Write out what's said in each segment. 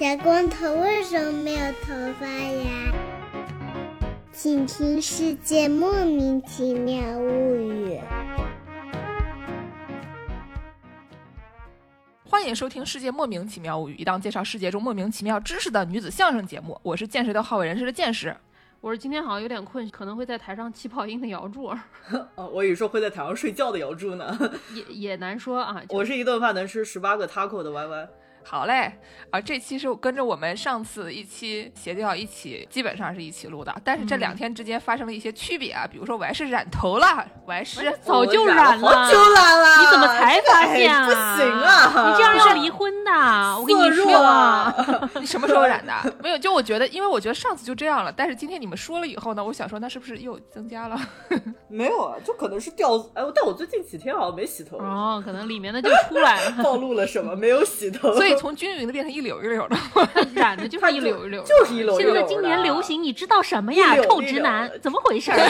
小光头为什么没有头发呀？请听《世界莫名其妙物语》。欢迎收听《世界莫名其妙物语》，一档介绍世界中莫名其妙知识的女子相声节目。我是见识的好为人师的见识。我是今天好像有点困，可能会在台上气泡音的姚柱儿，哦，我以为说会在台上睡觉的姚柱呢。也也难说啊。我是一顿饭能吃十八个 taco 的 Y Y。好嘞，啊，这期是跟着我们上次一期协调一起，基本上是一起录的，但是这两天之间发生了一些区别啊，比如说我还是染头了，我还是早就染染了早就染了，你怎么才发现啊？哎不行啊！你这样要离婚的，我跟你说啊！你什么时候染的？没有，就我觉得，因为我觉得上次就这样了，但是今天你们说了以后呢，我想说那是不是又增加了？没有啊，就可能是掉。哎，但我最近几天好像没洗头，哦，可能里面的就出来了，暴露了什么？没有洗头，所以从均匀的变成一绺一绺的。染的就是一绺一绺的，就是一绺一绺。现在今年流行，你知道什么呀？臭直男，怎么回事？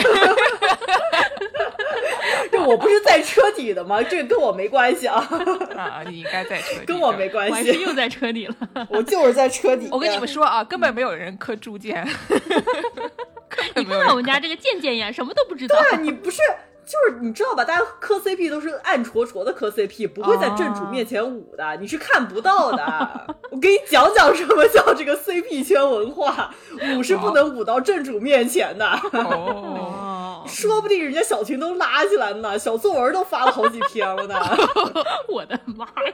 这我不是在车底的吗？这跟我没关系啊，啊，你应该在车底跟我没关系，又在车底了。我就是在车底。我跟你们，说啊，根本没有人磕铸剑，根本没有看我们家这个贱贱呀，什么都不知道。对你不是。就是你知道吧？大家磕 CP 都是暗戳戳的磕 CP，不会在正主面前舞的，你是看不到的。我给你讲讲什么叫这个 CP 圈文化，舞是不能舞到正主面前的，哦，哦，说不定人家小群都拉起来呢，小作文都发了好几篇了呢。我的妈呀！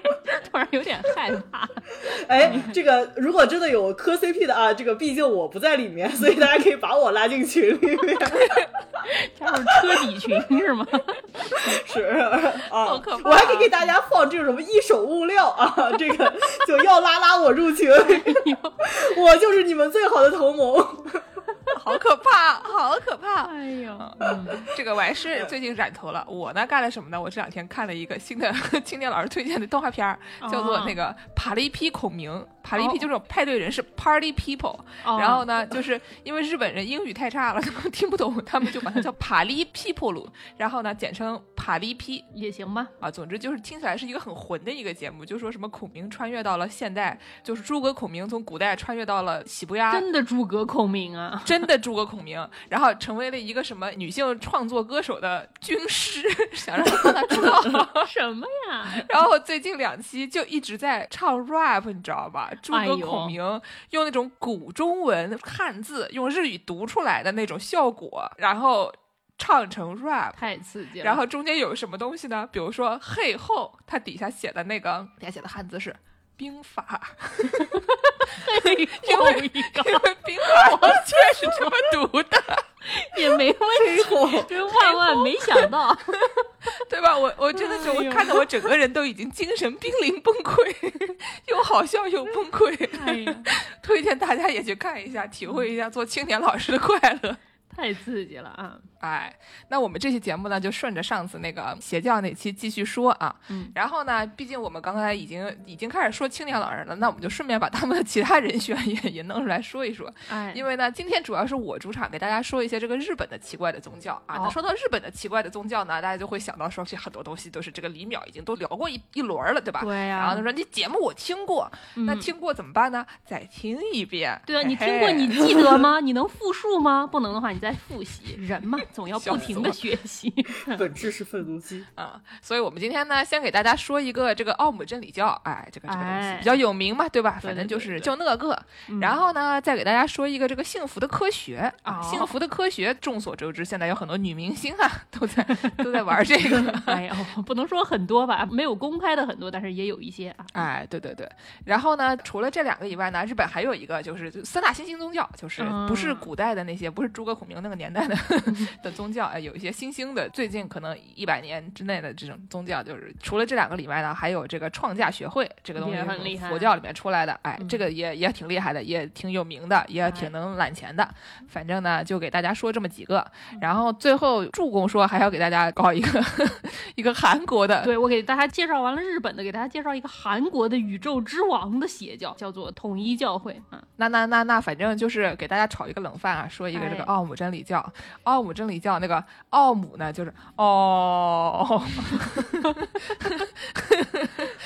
突然有点害怕。哎，这个如果真的有磕 CP 的啊，这个毕竟我不在里面，所以大家可以把我拉进群里面。加入车底群是吗？是啊，我还可以给大家放这种什么一手物料啊，这个就要拉拉我入群，我就是你们最好的同盟。好可怕，好可怕。哎呦，这个我还是最近染头了。我呢干了什么呢？我这两天看了一个新的青年老师推荐的动画片儿，叫做那个《爬了一批孔明》。爬了一批哦就是派对人士 （party people），、哦然后呢，就是因为日本人英语太差了，他们听不懂，他们就把它叫 爬里 people 鲁，然后呢简称 party p 也行吧。啊。总之就是听起来是一个很混的一个节目，就说什么孔明穿越到了现代，就是诸葛孔明从古代穿越到了喜不压真的诸葛孔明啊！真的诸葛孔明，然后成为了一个什么女性创作歌手的军师，想让他出道。什么呀？然后最近两期就一直在唱 rap，你知道吧？诸葛孔明用那种古中文汉字，用日语读出来的那种效果，然后唱成 rap。太刺激了。然后中间有什么东西呢？比如说“嘿后”，它底下写的那个底下写的汉字是兵法，又一个 因为兵法我确是这么读的。也没问题，真万万没想到。对吧？我我真的是，我看得我整个人都已经精神濒临崩溃，又好笑又崩溃。哎，推荐大家也去看一下，体会一下做青年老师的快乐。太刺激了啊！哎，那我们这期节目呢，就顺着上次那个邪教那期继续说啊。嗯，然后呢，毕竟我们刚才已经已经开始说青年老人了，那我们就顺便把他们的其他人选也也弄出来说一说。哎，因为呢，今天主要是我主场，给大家说一些这个日本的奇怪的宗教啊。那哦说到日本的奇怪的宗教呢，大家就会想到说，这很多东西都是这个李淼已经都聊过一一轮了，对吧？对呀然后他说：“你节目我听过，那嗯听过怎么办呢？再听一遍。对啊，你嘿听过你记得吗？你能复述吗？不能的话，你再复习。人嘛，总要不停的学习。本质是愤怒机，啊、所以我们今天呢，先给大家说一个这个奥姆真理教，哎，这个这个东西哎比较有名嘛，对吧？反正就是对对就那个。嗯然后呢，再给大家说一个这个幸福的科学啊，哦幸福的科学，众所周知，现在有很多女明星啊，都在都在玩这个。哎呀，不能说很多吧，没有公开的很多，但是也有一些啊。哎，对对对，然后呢，除了这两个以外呢，日本还有一个就是三大新兴宗教，就是不是嗯古代的那些，不是诸葛孔明那个年代的的宗教，哎，有一些新兴的，最近可能一百年之内的这种宗教，就是除了这两个以外呢，还有这个创价学会这个东西也很厉害佛教里面出来的，哎，嗯这个也也挺厉害的，也挺有名的，也挺能揽钱的。反正呢，就给大家说这么几个，然后最后助攻说还要给大家搞一个 一个韩国的，对我给大家介绍完了日本的，给大家介绍一个韩国的宇宙之王的邪教，叫做统一教会嗯。那那那那，反正就是给大家炒一个冷饭啊，说一个这个哎奥姆真理教。奥姆真理教那个奥姆呢，就是哦，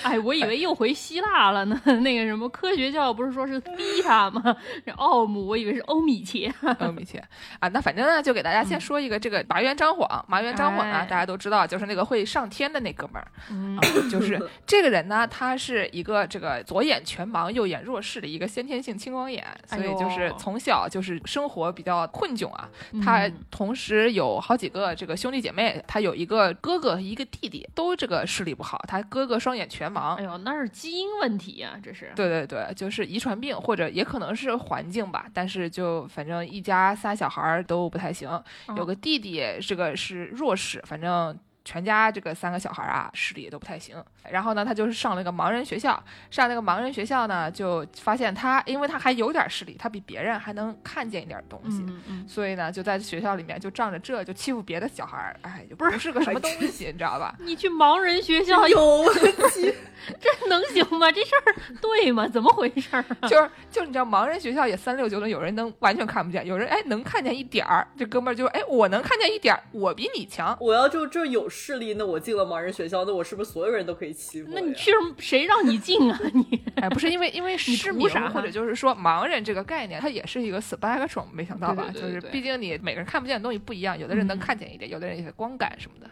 哎 哎，我以为又回希腊了呢。那个什么科学教不是说是迪塔吗？这奥姆，我以为是欧米茄。欧米茄啊，那反正呢，就给大家先说一个这个麻原彰晃。麻原彰晃呢，哎大家都知道，就是那个会上天的那哥们儿。嗯啊，就是这个人呢，他是一个这个左眼全盲、右眼弱视的一个先天性青光眼，所以就是从小就是生活比较困窘啊。他嗯同时有好几个这个兄弟姐妹，他有一个哥哥一个弟弟，都这个视力不好，他哥哥双眼全盲哎。呦，那是基因问题呀、这是。对对对，就是遗传病，或者也可能是环境吧。但是就反正一家仨小孩儿都不太行，有嗯个弟弟这个是弱视，反正全家这个三个小孩儿啊视力也都不太行。然后呢，他就是上了个盲人学校，上那个盲人学校呢，就发现他因为他还有点视力，他比别人还能看见一点东西。嗯嗯所以呢，就在学校里面就仗着这就欺负别的小孩儿，哎，就不是个什么东西，你知道吧？嗯，你去盲人学校，有问题，这能行吗？这事儿对吗？怎么回事儿啊？就是就是你知道，盲人学校也三六九等，有人能完全看不见，有人哎能看见一点儿。这哥们儿就哎，我能看见一点儿，我比你强。我要就这有势力，那我进了盲人学校，那我是不是所有人都可以欺负？那你去谁让你进啊？你 哎，不是因为 因为失明或者就是说盲人这个概念，它也是一个 spectrum，没想到吧？对对对对对就是毕竟你每个人看不见的东西不一样，有的人能嗯看见一点，有的人也是光感什么的。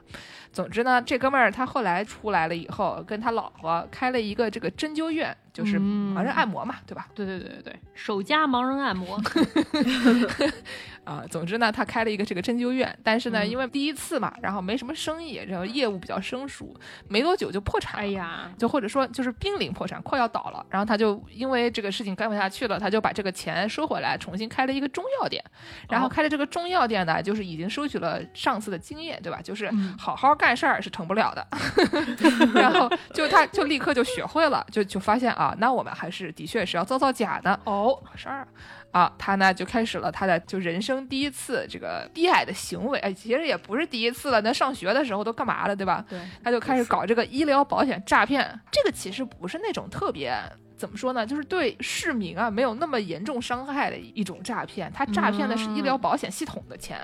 总之呢，这哥们儿他后来出来了以后，跟他老婆开了一个这个针灸院，就是嗯盲人按摩嘛，对吧？对对对对对，首家盲人按摩，啊，总之呢，他开了一个这个针灸院，但是呢，嗯因为第一次嘛，然后没什么生意，然后业务比较生疏，没多久就破产了。哎呀，就或者说就是濒临破产，快要倒了，然后他就因为这个事情干不下去了，他就把这个钱收回来，重新开了一个中药店。然后哦开了这个中药店呢，就是已经收取了上次的经验，对吧？就是嗯好好干事儿是成不了的。然后就他就立刻就学会了，就就发现啊，那我们还是的确是要造造假的。哦，事儿啊，他呢就开始了他的就人生第一次这个低矮的行为，哎，其实也不是第一次了，那上学的时候都干嘛了，对吧？对，他就开始搞这个医疗保险诈骗，这个其实不是那种特别。怎么说呢？就是对市民啊没有那么严重伤害的一种诈骗，他诈骗的是医疗保险系统的钱，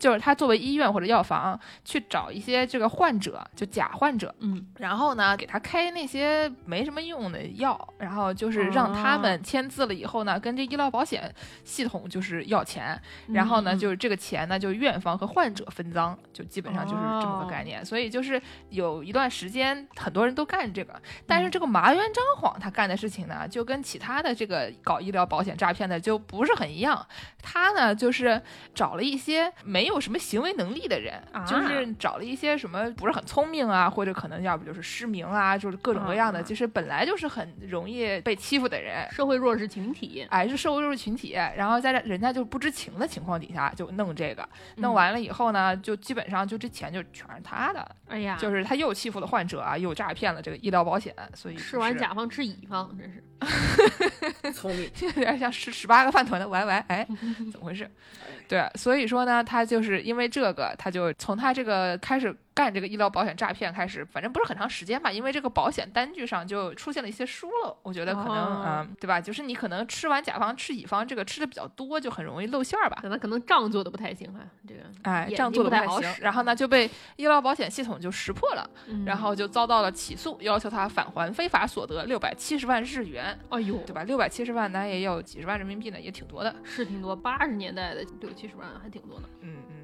就是他作为医院或者药房去找一些这个患者，就假患者，嗯，然后呢，给他开那些没什么用的药，然后就是让他们签字了以后呢，跟这医疗保险系统就是要钱，然后呢，嗯就是这个钱呢，就院方和患者分赃，就基本上就是这么个概念。所以就是有一段时间，很多人都干这个，但是这个麻原彰晃他干的事情呢，就跟其他的这个搞医疗保险诈骗的就不是很一样。他呢，就是找了一些没有什么行为能力的人，啊就是找了一些什么不是很聪明啊，或者可能要不就是失明啊，就是各种各样的，啊其实本来就是很容易被欺负的人。社会弱势群体，哎，是社会弱势群体，然后在这人家就不知情的情况底下就弄这个，弄嗯完了以后呢，就基本上就这钱就全是他的，哎呀，就是他又欺负了患者啊，又诈骗了这个医疗保险，所以吃完甲方吃乙方，真是。聪明，有点像十十八个饭团的 YY，哎，怎么回事？对，所以说呢，他就是因为这个，他就从他这个开始干这个医疗保险诈骗开始，反正不是很长时间吧，因为这个保险单据上就出现了一些疏漏，我觉得可能，哦嗯，对吧？就是你可能吃完甲方吃乙方，这个吃的比较多，就很容易露馅儿吧。可能可能账做的不太行哈，这个哎，账做的不太太行，好使然后呢就被医疗保险系统就识破了，嗯然后就遭到了起诉，要求他返还非法所得六百七十万日元，哎呦，对吧？六百七十万，咱也有几十万人民币呢，也挺多的。是挺多，八十年代的六七十万还挺多呢。嗯嗯。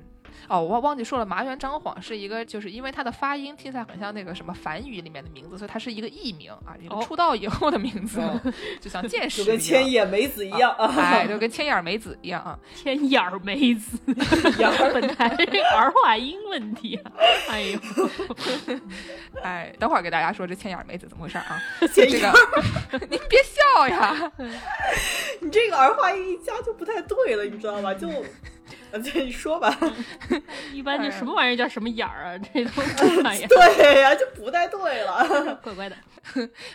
哦，我忘记说了，麻原彰晃是一个，就是因为他的发音听起来很像那个什么梵语里面的名字，所以他是一个艺名啊，一个哦出道以后的名字，哦就像剑士就跟一样千叶美子一样啊，哎，就跟千眼美子一样啊。千眼儿梅子，眼儿本台儿化音问题啊！哎呦，哎，等会儿给大家说这千眼美子怎么回事啊？千这叶个，您别笑呀。你这个儿化音一加就不太对了，你知道吧？就，啊，这你说吧。一般就什么玩意儿叫什么眼儿啊？这都哎 呀，对呀、就不太对了。怪怪的。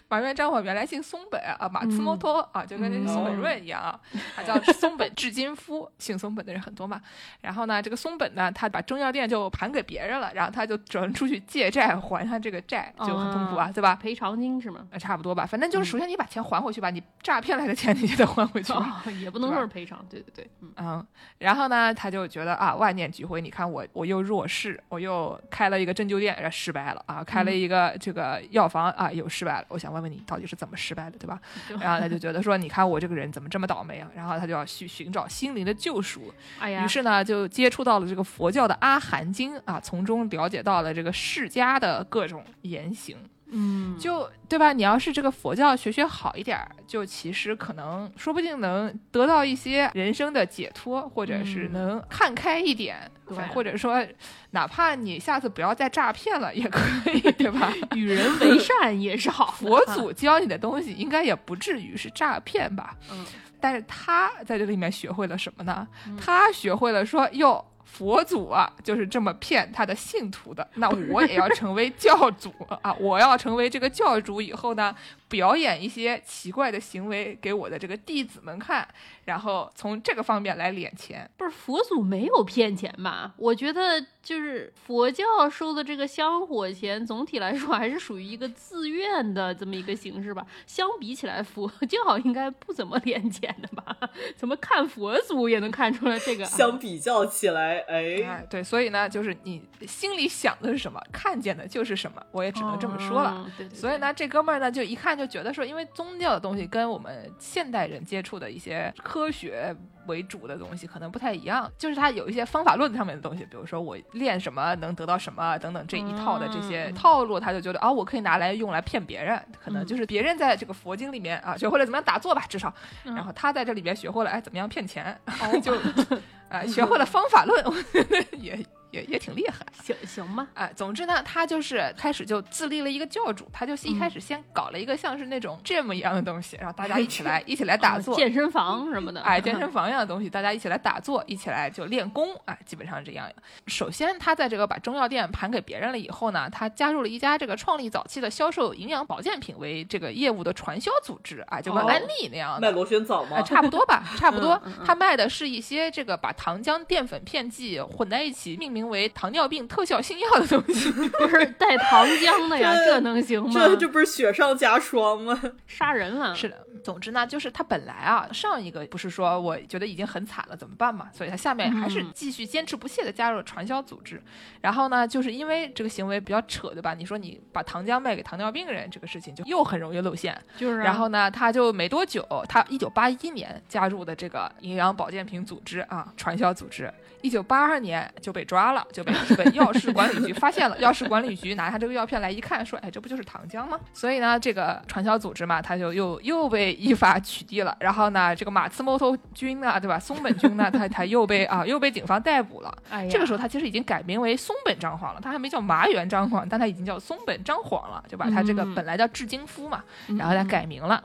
马原彰晃原来姓松本啊，马兹摩托啊，就跟那个松本润一样啊，他叫松本至金夫，姓松本的人很多嘛。然后呢，这个松本呢，他把中药店就盘给别人了，然后他就只能出去借债还他这个债，就很痛苦啊，对吧？赔偿金是吗？呃差不多吧，反正就是首先你把钱还回去吧，你诈骗来的钱你就得还回去吧。哦，也不能说是赔偿，对对对，嗯，嗯，然后呢，他就觉得啊，万念俱灰。你看我，我又弱势，我又开了一个针灸店，失败了啊；开了一个这个药房啊，又失败了。我想问问你，到底是怎么失败的，对吧？然后他就觉得说，你看我这个人怎么这么倒霉啊？然后他就要去寻找心灵的救赎。哎呀，于是呢，就接触到了这个佛教的《阿含经》啊，从中了解到了这个释迦的各种言行。嗯，就对吧？你要是这个佛教学学好一点儿，就其实可能说不定能得到一些人生的解脱，或者是能看开一点，对，或者说哪怕你下次不要再诈骗了也可以，对吧？与人为善也是好。佛祖教你的东西应该也不至于是诈骗吧？嗯，但是他在这里面学会了什么呢？他学会了说哟。佛祖啊，就是这么骗他的信徒的。那我也要成为教主啊！我要成为这个教主以后呢，表演一些奇怪的行为给我的这个弟子们看。然后从这个方面来敛钱，不是佛祖没有骗钱吧？我觉得就是佛教收的这个香火钱，总体来说还是属于一个自愿的这么一个形式吧。相比起来，佛教应该不怎么敛钱的吧？怎么看佛祖也能看出来这个？相比较起来，哎，对，所以呢，就是你心里想的是什么，看见的就是什么，我也只能这么说了。对对。所以呢，这哥们儿呢，就一看就觉得说，因为宗教的东西跟我们现代人接触的一些。科学为主的东西可能不太一样，就是它有一些方法论上面的东西，比如说我练什么能得到什么等等这一套的这些套路，他就觉得啊，我可以拿来用来骗别人，可能就是别人在这个佛经里面啊学会了怎么样打坐吧，至少，然后他在这里边学会了哎怎么样骗钱，就 啊学会了方法论，也。也也挺厉害，行行吧，哎，总之呢，他就是开始就自立了一个教主，他就一开始先搞了一个像是那种 gym 一样的东西，然后大家一起来 一起来打坐，健身房什么的，哎，健身房一样的东西，大家一起来打坐，一起来就练功，哎，基本上这样。首先，他在这个把中药店盘给别人了以后呢，他加入了一家这个创立早期的销售营养保健品为这个业务的传销组织，啊，就跟安利那样的，卖螺旋藻吗？差不多吧，差不多。他卖的是一些这个把糖浆、淀粉片剂混在一起，命名为糖尿病。特效新药的东西 不是带糖浆的呀，这能行吗？这这不是雪上加霜吗？杀人了！是的，总之呢，就是他本来啊，上一个不是说我觉得已经很惨了，怎么办嘛？所以他下面还是继续坚持不懈的加入了传销组织。然后呢，就是因为这个行为比较扯，对吧？你说你把糖浆卖给糖尿病人，这个事情就又很容易露馅。就是。然后呢，他就没多久，他一九八一年加入的这个营养保健品组织啊，传销组织。一九八二年就被抓了，就被日本药事管理局发现了。药事管理局拿下这个药片来一看，说：“哎，这不就是糖浆吗？”所以呢，这个传销组织嘛，他就又又被依法取缔了。然后呢，这个马次摩托君呢，对吧？松本君呢，他他又被啊又被警方逮捕了。哎这个时候他其实已经改名为松本张晃了，他还没叫麻原张晃，但他已经叫松本张晃了，就把他这个本来叫至金夫嘛，然后他改名了。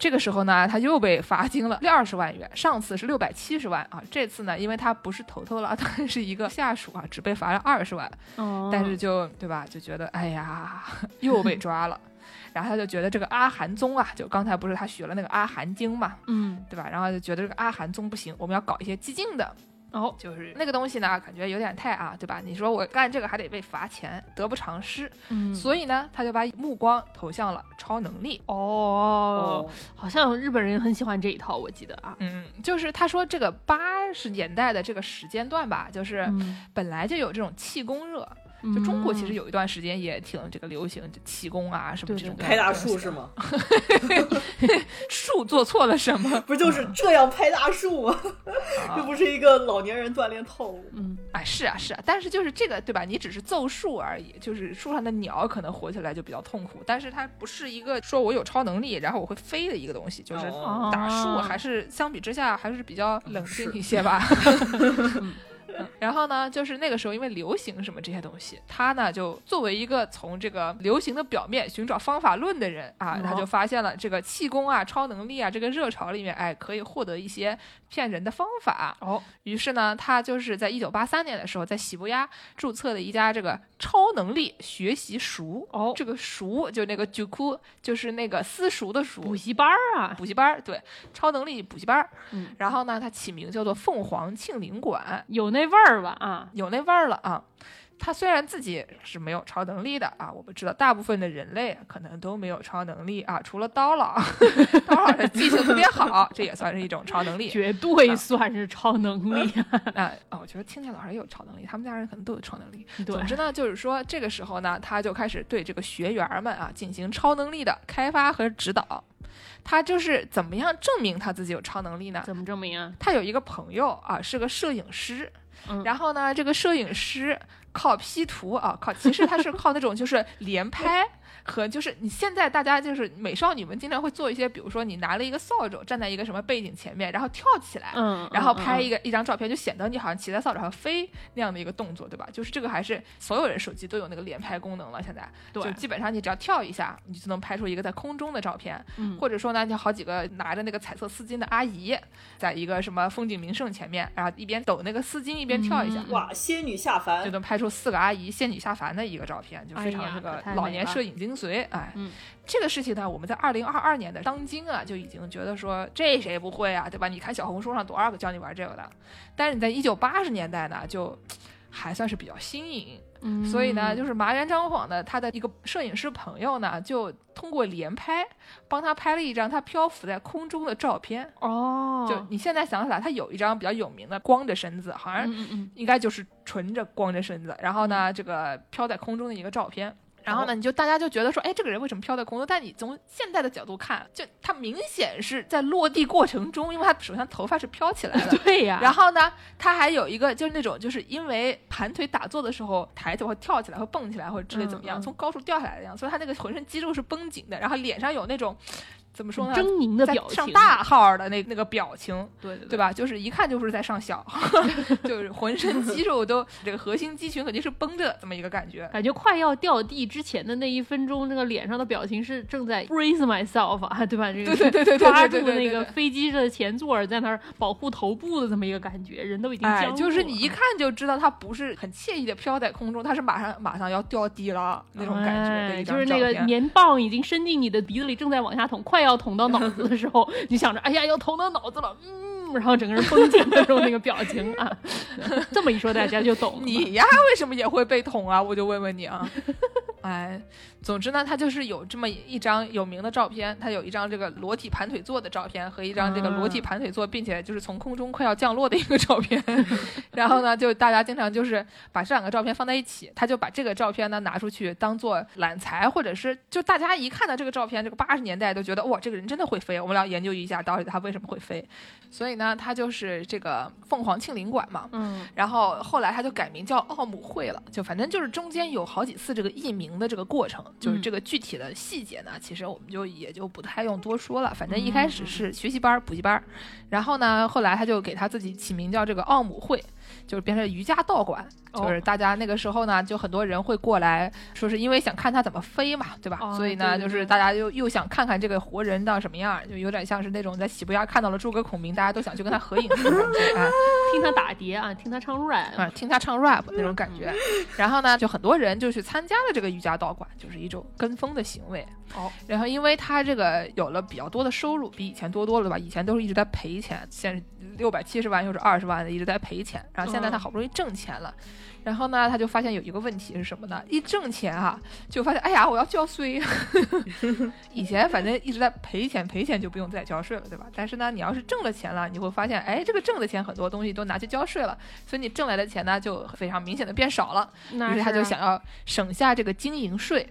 这个时候呢，他又被罚金了六二十万元，上次是六百七十万啊，这次呢，因为他不是头头了，他是一个下属啊，只被罚了二十万，但是就对吧，就觉得哎呀，又被 抓了，然后他就觉得这个阿含宗啊，就刚才不是他学了那个阿含经嘛，嗯，对吧？然后就觉得这个阿含宗不行，我们要搞一些激进的。哦，就是那个东西呢，感觉有点太啊，对吧？你说我干这个还得被罚钱，得不偿失。嗯，所以呢，他就把目光投向了超能力。哦，好像日本人很喜欢这一套，我记得啊。嗯，就是他说这个八十年代的这个时间段吧，就是本来就有这种气功热。就中国其实有一段时间也挺这个流行气功啊什么这种拍大树是吗？树做错了什么？不就是这样拍大树吗？这不是一个老年人锻炼套路。嗯，哎，是啊是啊，但是就是这个对吧？你只是揍树而已，就是树上的鸟可能活起来就比较痛苦，但是它不是一个说我有超能力然后我会飞的一个东西，就是打树还是相比之下还是比较冷静一些吧。然后呢，就是那个时候，因为流行什么这些东西，他呢就作为一个从这个流行的表面寻找方法论的人啊，他就发现了这个气功啊、超能力啊这个热潮里面，哎，可以获得一些骗人的方法。哦。于是呢，他就是在一九八三年的时候，在喜布亚注册了一家这个超能力学习塾哦，这个塾就那个九库，就是那个私塾的塾，补习班啊，补习班对，超能力补习班嗯，然后呢，它起名叫做凤凰庆龄馆，有那。味儿吧啊，有那味儿了啊！他虽然自己是没有超能力的啊，我们知道大部分的人类可能都没有超能力啊，除了刀老，刀老的记性特别好，这也算是一种超能力。绝对算是超能力啊！啊啊，我觉得青天老师也有超能力，他们家人可能都有超能力。总之呢，就是说这个时候呢，他就开始对这个学员们啊进行超能力的开发和指导。他就是怎么样证明他自己有超能力呢？怎么证明啊？他有一个朋友啊，是个摄影师，嗯然后呢，这个摄影师靠 P 图啊，靠，其实它是靠那种就是连拍。和就是你现在大家就是美少女们经常会做一些，比如说你拿了一个扫帚站在一个什么背景前面，然后跳起来，嗯，然后拍一个，个一张照片，就显得你好像骑在扫帚上飞那样的一个动作，对吧？就是这个还是所有人手机都有那个连拍功能了，现在对就基本上你只要跳一下，你就能拍出一个在空中的照片，嗯或者说呢，就好几个拿着那个彩色丝巾的阿姨，在一个什么风景名胜前面，然后一边抖那个丝巾一边跳一下。嗯哇，仙女下凡就，能拍出四个阿姨仙女下凡的一个照片，就非常这个老年摄影精髓。哎，嗯这个事情呢，我们在二零二二年的当今啊，就已经觉得说这谁不会啊，对吧？你看小红书上多少个教你玩这个的，但是你在一九八十年代呢，就还算是比较新颖。嗯所以呢，就是麻原彰晃的他的一个摄影师朋友呢，就通过连拍帮他拍了一张他漂浮在空中的照片。哦，就你现在想起来，他有一张比较有名的光着身子，好像应该就是纯着光着身子，然后呢，这个飘在空中的一个照片。然后呢，你就大家就觉得说，哎，这个人为什么飘在空中？但你从现在的角度看，就他明显是在落地过程中，因为他首先头发是飘起来的，对呀，然后呢，他还有一个就是那种，就是因为盘腿打坐的时候抬头会跳起来，会蹦起来，或者之类怎么样，从高处掉下来的样子，所以他那个浑身肌肉是绷紧的，然后脸上有那种怎么说呢，狰狞的表情，上大号的那那个表情，对对对？吧？就是一看就是在上小，就是浑身肌肉都这个核心肌群肯定是绷着这么一个感觉。感觉快要掉地之前的那一分钟，那个脸上的表情是正在 brace myself 啊，对吧？这个对对对对对抓住对对对那个飞机的前座，在那儿保护头部的这么一个感觉，人都已经僵了。就是你一看就知道他不是很惬意的飘在空中，他是马上马上要掉地了那种感觉的哎一张就是那个棉棒已经伸进你的鼻子里，正在往下捅，快要要捅到脑子的时候，你想着，哎呀，要捅到脑子了，嗯，然后整个人绷紧的时候那个表情啊，这么一说大家就懂了。你呀，为什么也会被捅啊？我就问问你啊。哎，总之呢，他就是有这么一张有名的照片，他有一张这个裸体盘腿坐的照片和一张这个裸体啊盘腿坐，并且就是从空中快要降落的一个照片。然后呢，就大家经常就是把这两个照片放在一起，他就把这个照片呢拿出去当做揽财，或者是就大家一看到这个照片，这个八十年代都觉得哇，这个人真的会飞，我们俩研究一下到底他为什么会飞。所以呢，他就是这个凤凰庆龄馆嘛，嗯，然后后来他就改名叫奥姆会了，就反正就是中间有好几次这个译名的这个过程，就是这个具体的细节呢，其实我们就也就不太用多说了。反正一开始是学习班儿、补习班儿，然后呢，后来他就给他自己起名叫这个奥姆会，就是变成瑜伽道馆，哦就是大家那个时候呢，就很多人会过来说是因为想看他怎么飞嘛，对吧？哦所以呢，对对对就是大家又又想看看这个活人到什么样儿，就有点像是那种在喜不亚看到了诸葛孔明，大家都想去跟他合影那种感觉，哎。听他打碟啊，听他唱 rap，啊，听他唱 rap 那种感觉。然后呢，就很多人就去参加了这个瑜伽道馆，就是一种跟风的行为。哦，然后因为他这个有了比较多的收入，比以前多多了吧？以前都是一直在赔钱，现在六百七十万又是二十万的一直在赔钱。然后现在他嗯好不容易挣钱了，然后呢，他就发现有一个问题是什么呢？一挣钱啊，就发现哎呀，我要交税。以前反正一直在赔钱，赔钱就不用再交税了，对吧？但是呢，你要是挣了钱了，你会发现，哎，这个挣的钱很多东西都拿去交税了，所以你挣来的钱呢就非常明显的变少了。那于是他就想要省下这个经营税。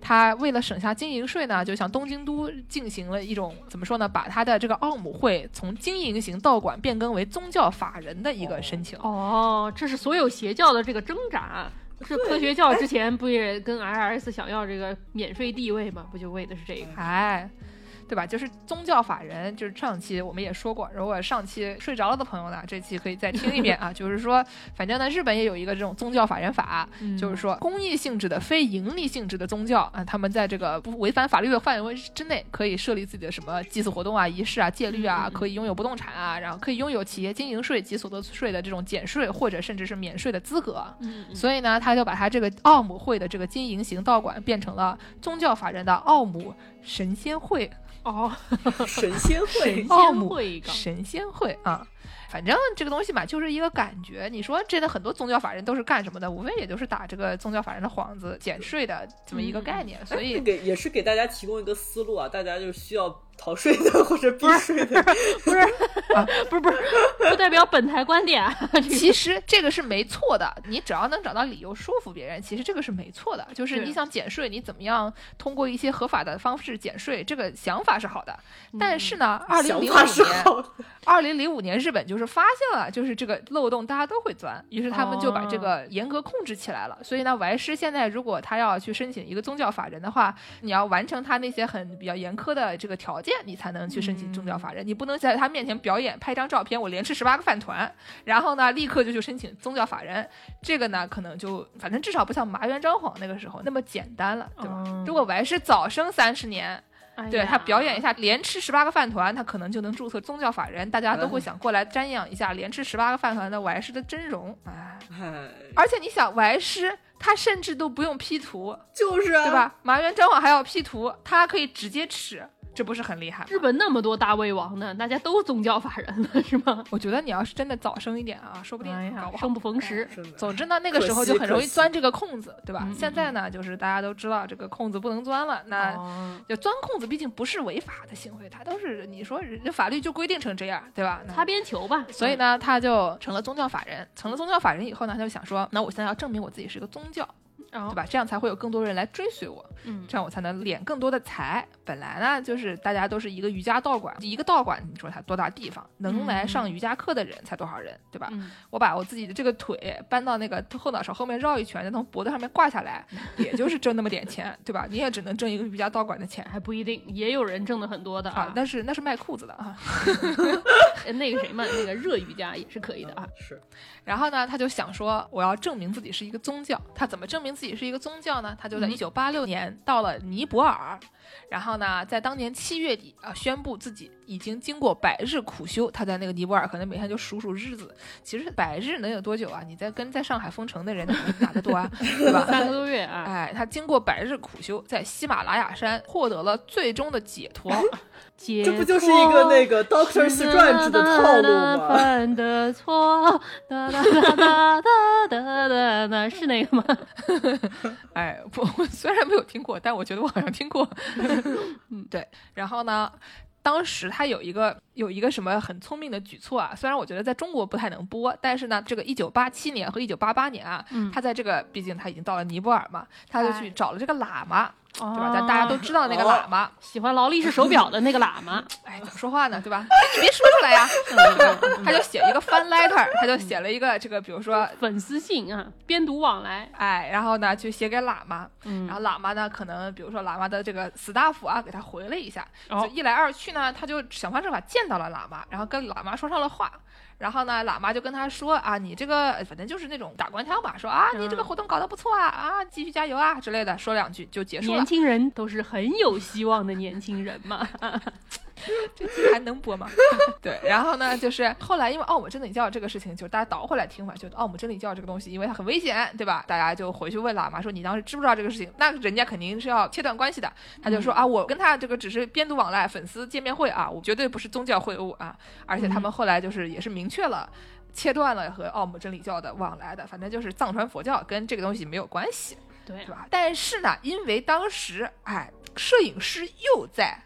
他为了省下经营税呢，就向东京都进行了一种怎么说呢，把他的这个奥姆会从经营型道馆变更为宗教法人的一个申请。哦，这是所有邪教的这个挣扎。是科学教之前不也跟 IRS 想要这个免税地位吗？不就为的是这个？哎，对吧？就是宗教法人，就是上期我们也说过，如果上期睡着了的朋友呢，这期可以再听一遍啊。就是说，反正呢，日本也有一个这种宗教法人法，嗯就是说公益性质的、非盈利性质的宗教啊，他们在这个不违反法律的范围之内，可以设立自己的什么祭祀活动啊、仪式啊、戒律啊，可以拥有不动产啊，然后可以拥有企业经营税及所得税的这种减税或者甚至是免税的资格。嗯，嗯所以呢，他就把他这个奥姆会的这个经营型道馆变成了宗教法人的奥姆神仙会。哦，神仙会神，奥姆仙会神仙会啊。反正这个东西嘛，就是一个感觉。你说真的，很多宗教法人都是干什么的？无非也就是打这个宗教法人的幌子，减税的这么一个概念。所以 给也是给大家提供一个思路啊，大家就需要。逃税的 或者避税的，不是啊，不是 不是，不代表本台观点。其实这个是没错的，你只要能找到理由说服别人，其实这个是没错的。就是你想减税，你怎么样通过一些合法的方式减税，这个想法是好的。但是呢，二零零五年，二零零五年日本就是发现了，就是这个漏洞大家都会钻，于是他们就把这个严格控制起来了。所以呢，歪师现在如果他要去申请一个宗教法人的话，你要完成他那些很比较严苛的这个条件。你才能去申请宗教法人，你不能在他面前表演拍张照片，我连吃十八个饭团，然后呢立刻就去申请宗教法人，这个呢可能就反正至少不像麻原彰晃那个时候那么简单了，对吧？如果我还是早生三十年，对他表演一下连吃十八个饭团，他可能就能注册宗教法人，大家都会想过来瞻仰一下连吃十八个饭团的歪师的真容，哎，而且你想歪师。他甚至都不用 P 图，就是对吧？麻原彰晃还要 P 图，他可以直接吃。这不是很厉害？日本那么多大胃王呢，大家都宗教法人了，是吗？我觉得你要是真的早生一点啊，说不定搞不好生不逢时。总之呢，那个时候就很容易钻这个空子，对吧？现在呢，就是大家都知道这个空子不能钻了，那就钻空子，毕竟不是违法的行为，它都是你说人家法律就规定成这样，对吧？擦边球吧。所以呢，他就成了宗教法人。成了宗教法人以后呢，他就想说，那我现在要证明我自己是个宗教。对吧？这样才会有更多人来追随我，嗯，这样我才能敛更多的财。本来呢，就是大家都是一个瑜伽道馆，一个道馆，你说它多大地方，能来上瑜伽课的人才多少人，对吧？我把我自己的这个腿搬到那个后脑勺后面绕一圈，再从脖子上面挂下来，也就是挣那么点钱，对吧？你也只能挣一个瑜伽道馆的钱，还不一定，也有人挣的很多的啊。但是那是卖裤子的啊，那个谁嘛，那个热瑜伽也是可以的啊。是。然后呢，他就想说，我要证明自己是一个宗教。他怎么证明自己是一个宗教呢？他就在一九八六年到了尼泊尔，然后呢，在当年七月底啊，宣布自己已经经过百日苦修。他在那个尼泊尔，可能每天就数数日子。其实百日能有多久啊？你在跟在上海封城的人哪得多啊？对吧？三个多月啊！哎，他经过百日苦修，在喜马拉雅山获得了最终的解脱。这不就是一个那个 Doctor Strange 的套路吗？哒哒哒哒哒哒哒，是那个吗？哎，不，我虽然没有听过，但我觉得我好像听过。嗯，对。然后呢，当时他有一个有一个什么很聪明的举措啊？虽然我觉得在中国不太能播，但是呢，这个一九八七年和一九八八年啊，他在这个，毕竟他已经到了尼泊尔嘛，他就去找了这个喇嘛。对吧？咱大家都知道那个喇嘛喜欢劳力士手表的那个喇嘛，哎，怎么说话呢？对吧？你别说出来呀！他就写一个 fan letter，他就写了一个这个，比如说粉丝信啊，编读往来，哎，然后呢就写给喇嘛，然后喇嘛呢可能比如说喇嘛的这个 staff 啊给他回了一下，就一来二去呢，他就想方设法见到了喇嘛，然后跟喇嘛说上了话。然后呢，喇嘛就跟他说啊，你这个反正就是那种打官腔吧，说啊，你这个活动搞得不错啊，啊，继续加油啊之类的，说两句就结束了。年轻人都是很有希望的年轻人嘛。这期还能播吗？对，然后呢，就是后来因为奥姆真理教这个事情，就是大家倒回来听嘛，就奥姆真理教这个东西，因为它很危险，对吧？大家就回去问喇嘛说，你当时知不知道这个事情？那人家肯定是要切断关系的。他就说啊，我跟他这个只是边读往来，粉丝见面会啊，我绝对不是宗教会晤啊。而且他们后来就是也是明确了，切断了和奥姆真理教的往来的，反正就是藏传佛教跟这个东西没有关系，对，是吧？但是呢，因为当时哎，摄影师又在。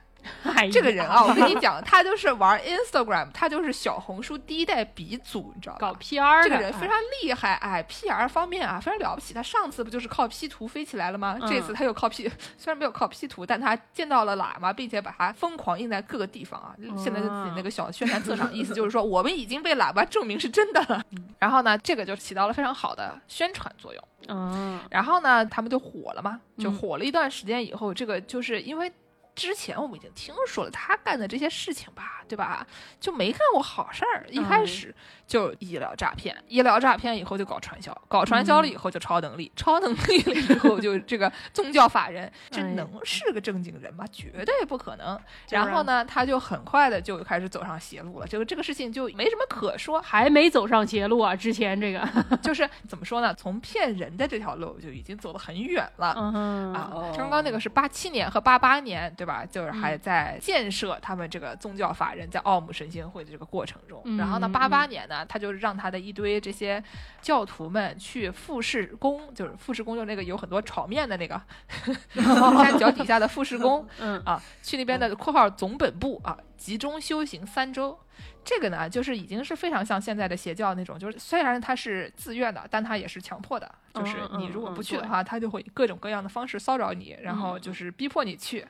这个人啊，我跟你讲，他就是玩 Instagram，他就是小红书第一代鼻祖，你知道吧？搞 PR 这个人非常厉害，哎，PR 方面啊非常了不起。他上次不就是靠 P 图飞起来了吗？这次他又靠 P，虽然没有靠 P 图，但他见到了喇嘛，并且把它疯狂印在各个地方啊。现在就自己那个小宣传册上，意思就是说我们已经被喇嘛证明是真的了。然后呢，这个就起到了非常好的宣传作用。嗯，然后呢，他们就火了嘛，就火了一段时间以后，这个就是因为。之前我们已经听说了他干的这些事情吧，对吧？就没干过好事儿。一开始就医疗诈骗，医疗诈骗以后就搞传销，搞传销了以后就超能力，超能力了以后就这个宗教法人，这能是个正经人吗？绝对不可能。然后呢，他就很快的就开始走上邪路了。这个这个事情就没什么可说，还没走上邪路啊。之前这个 就是怎么说呢？从骗人的这条路就已经走得很远了。啊，刚刚那个是八七年和八八年，对。吧？就是还在建设他们这个宗教法人在奥姆神仙会的这个过程中。然后呢，嗯八八年呢，他就让他的一堆这些教徒们去富士宫，就是富士宫，就是那个有很多炒面的那个 山脚底下的富士宫 嗯啊，去那边的（括号总本部）啊，集中修行三周。这个呢，就是已经是非常像现在的邪教那种，就是虽然他是自愿的，但他也是强迫的。就是你如果嗯不去的话，他就会以各种各样的方式骚扰你，然后就是逼迫你去，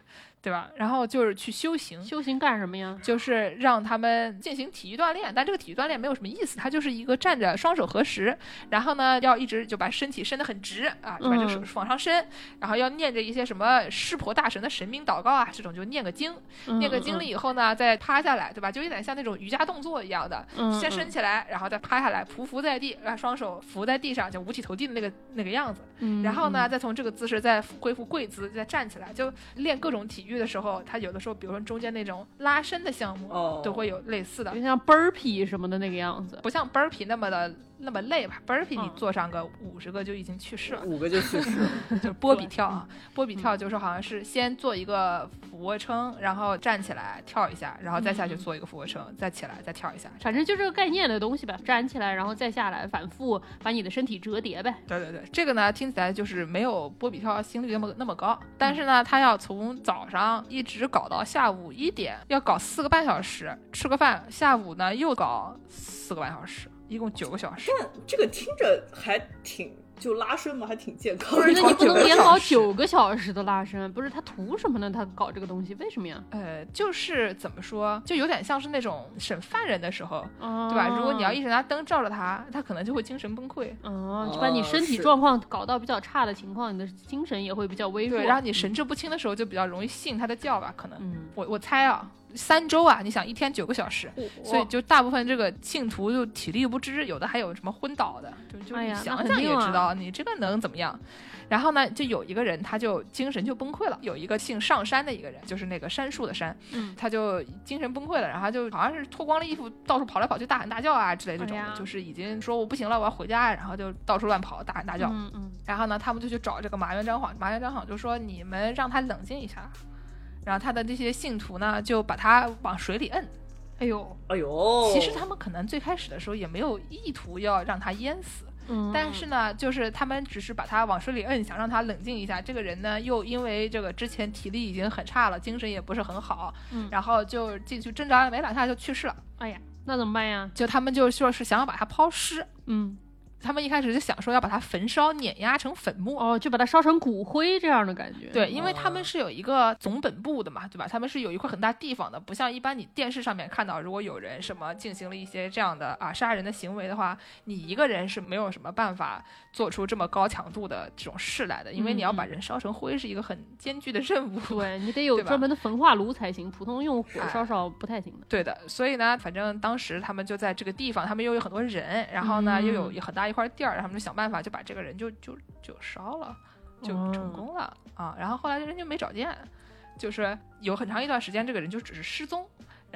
对吧？然后就是去修行，修行干什么呀？就是让他们进行体育锻炼，但这个体育锻炼没有什么意思，它就是一个站着双手合十，然后呢要一直就把身体伸得很直啊，就把这个手嗯往上伸，然后要念着一些什么湿婆大神的神明祷告啊，这种就念个经，念个经了以后呢再趴下来，对吧？就有点像那种瑜伽动作一样的，嗯，先伸起来，然后再趴下来，匍匐在地，啊，双手扶在地上，就五体投地的那个那个样子。嗯，然后呢，嗯，再从这个姿势再恢复跪姿，再站起来。就练各种体育的时候，他有的时候，比如说中间那种拉伸的项目，哦都会有类似的就，像 burpee 什么的那个样子。不像 burpee 那么的那么累吧？burpee 你嗯做上个五十个就已经去世了。五个就去世了。就是波比跳嗯啊，波比跳就是好像是先做一个俯卧撑，然后站起来跳一下，然后再下去嗯做一个俯卧撑，再起来再跳一下。反正就这个概念的东西吧，站起来然后再下来，反复把你的身体折叠呗。对对对，这个呢听起来就是没有波比跳心率那么那么高，但是呢，他要从早上一直搞到下午一点，要搞四个半小时，吃个饭，下午呢又搞四个半小时，一共九个小时。但这个听着还挺就拉伸嘛，还挺健康不是，的。那你不能连搞九个小时的拉伸，不是他图什么呢？他搞这个东西为什么呀？呃，就是怎么说，就有点像是那种审犯人的时候，对对吧？如果你要一直拿灯照着他，他可能就会精神崩溃。哦，就把你哦身体状况搞到比较差的情况，你的精神也会比较微弱。对，让你神志不清的时候，就比较容易信他的教吧？可能，嗯，我我猜啊，三周啊，你想一天九个小时，所以就大部分这个信徒就体力不支，有的还有什么昏倒的，就就想想也知道，你这个能怎么样？然后呢，就有一个人他就精神就崩溃了，有一个姓上山的一个人，就是那个杉树的山，嗯他就精神崩溃了，然后就好像是脱光了衣服到处跑来跑去，大喊大叫啊之类这种的，哎就是已经说我不行了，我要回家，然后就到处乱跑，大喊大叫。嗯嗯，然后呢，他们就去找这个麻原彰晃，麻原彰晃就说你们让他冷静一下，然后他的这些信徒呢就把他往水里摁。哎呦，哎呦，其实他们可能最开始的时候也没有意图要让他淹死，嗯，但是呢，就是他们只是把他往水里摁，想让他冷静一下。这个人呢，又因为这个之前体力已经很差了，精神也不是很好，嗯然后就进去挣扎没两下就去世了。哎呀，那怎么办呀？就他们就说是想要把他抛尸，嗯，他们一开始就想说要把它焚烧、碾压成粉末。哦，就把它烧成骨灰这样的感觉。对，因为他哦们是有一个总本部的嘛，对吧？他们是有一块很大地方的，不像一般你电视上面看到，如果有人什么进行了一些这样的啊杀人的行为的话，你一个人是没有什么办法做出这么高强度的这种事来的，因为你要把人烧成灰是一个很艰巨的任务。对你得有专门的焚化炉才行，普通用火哎烧烧不太行的。对的，所以呢，反正当时他们就在这个地方，他们又有很多人，然后呢、又有嗯很大一块地儿，他们就想办法就把这个人就就就烧了，就成哦功了、啊。然后后来这人就没找见，就是有很长一段时间这个人就只是失踪。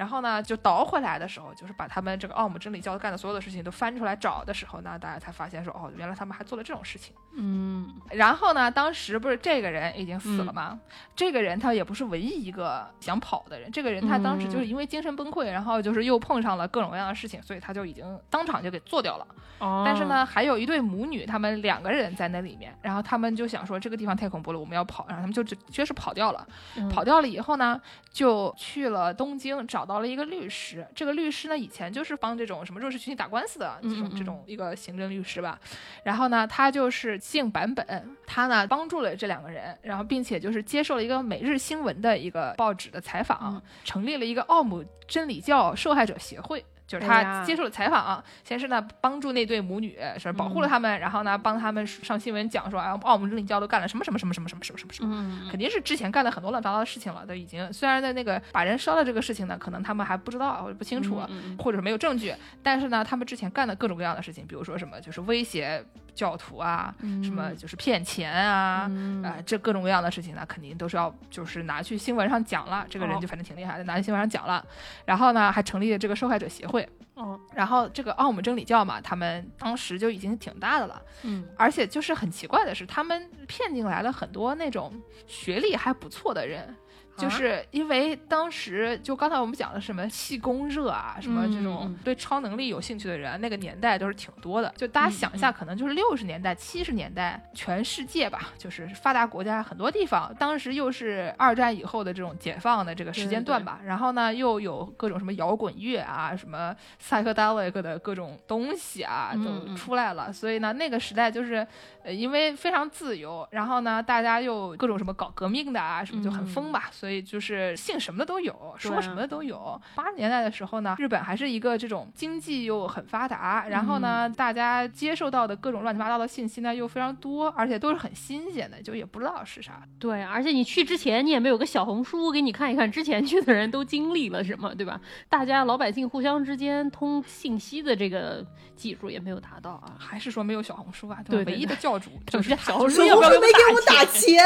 然后呢，就倒回来的时候，就是把他们这个奥姆真理教干的所有的事情都翻出来找的时候呢，大家才发现说，哦，原来他们还做了这种事情。嗯然后呢，当时不是这个人已经死了吗？这个人他也不是唯一一个想跑的人，这个人他当时就是因为精神崩溃，然后就是又碰上了各种各样的事情，所以他就已经当场就给做掉了。哦，但是呢，还有一对母女，他们两个人在那里面，然后他们就想说这个地方太恐怖了，我们要跑，然后他们就直接是跑掉了。嗯跑掉了以后呢，就去了东京，找到了一个律师。这个律师呢，以前就是帮这种什么弱势群体打官司的这种这种一个行政律师吧。然后呢，他就是姓坂本，他呢帮助了这两个人，然后并且就是接受了一个每日新闻的一个报纸的采访，嗯成立了一个奥姆真理教受害者协会。就是他接受了采访，先是呢帮助那对母女，是保护了嗯他们，然后呢帮他们上新闻讲说，啊，奥姆真理教都干了什么什么什么什么什么什么什么什么，嗯肯定是之前干了很多乱七八糟的事情了，都已经。虽然在那个把人烧了这个事情呢，可能他们还不知道或者不清楚，或者是没有证据，但是呢，他们之前干的各种各样的事情，比如说什么就是威胁教徒啊，嗯什么就是骗钱啊。嗯啊、这各种各样的事情呢，肯定都是要就是拿去新闻上讲了。这个人哦就反正挺厉害的，拿去新闻上讲了。然后呢，还成立了这个受害者协会。哦然后这个奥姆真理教嘛，他们当时就已经挺大的了。嗯而且就是很奇怪的是，他们骗进来了很多那种学历还不错的人，就是因为当时就刚才我们讲的什么气功热啊，什么这种对超能力有兴趣的人，那个年代都是挺多的。就大家想一下，可能就是六十年代、七十年代，全世界吧，就是发达国家很多地方，当时又是二战以后的这种解放的这个时间段吧，然后呢又有各种什么摇滚乐啊，什么 psychedelic 的各种东西啊嗯都嗯。出来了，所以呢那个时代就是呃因为非常自由，然后呢大家又各种什么搞革命的啊什么就很疯吧，所以就是姓什么的都有，说什么的都有。八十年代的时候呢，日本还是一个这种经济又很发达，然后呢大家接受到的各种乱七八糟的信息呢又非常多，而且都是很新鲜的，就也不知道是啥。对，而且你去之前你也没有个小红书给你看一看之前去的人都经历了什么，对吧？大家老百姓互相之间通信息的这个技术也没有达到啊。还是说没有小红书啊？吧？对对唯一的教主对就是他小红书小要不要红书没给我们打打钱，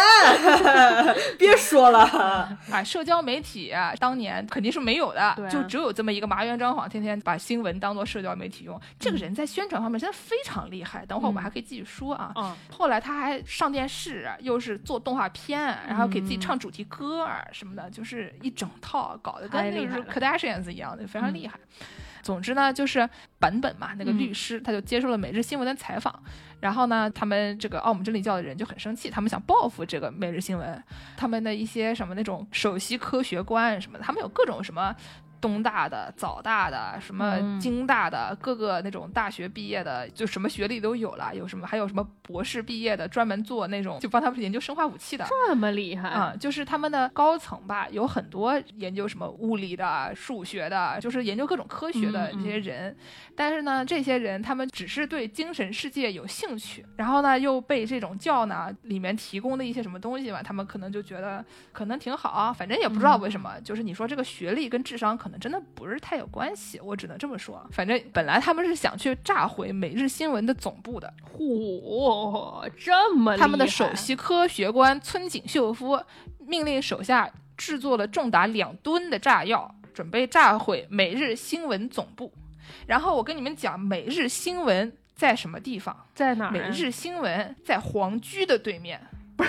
别说了。哎，社交媒体啊，当年肯定是没有的，就只有这么一个麻原彰晃，天天把新闻当做社交媒体用。这个人在宣传方面真的非常厉害，等会儿我们嗯还可以继续说啊。嗯，后来他还上电视，又是做动画片，然后给自己嗯唱主题歌儿什么的，就是一整套，搞得跟那个 Kardashians 一样的，非常嗯厉害。总之呢，就是版本嘛，那个嗯律师他就接受了每日新闻的采访，然后呢，他们这个奥姆真理教的人就很生气，他们想报复这个每日新闻，他们的一些什么那种首席科学官什么的，他们有各种什么。东大的、早大的、什么嗯京大的，各个那种大学毕业的，就什么学历都有了。有什么还有什么博士毕业的，专门做那种就帮他们研究生化武器的。这么厉害啊、就是他们的高层吧，有很多研究什么物理的、数学的，就是研究各种科学的嗯这些人。但是呢，这些人他们只是对精神世界有兴趣，然后呢又被这种教呢里面提供的一些什么东西吧，他们可能就觉得可能挺好啊，反正也不知道为什么。就是你说这个学历跟智商可能真的不是太有关系，我只能这么说。反正本来他们是想去炸毁每日新闻的总部的，嚯，这么厉害他们的首席科学官村井秀夫命令手下制作了重达两吨的炸药，准备炸毁每日新闻总部。然后我跟你们讲，每日新闻在什么地方？在哪儿啊？每日新闻在皇居的对面。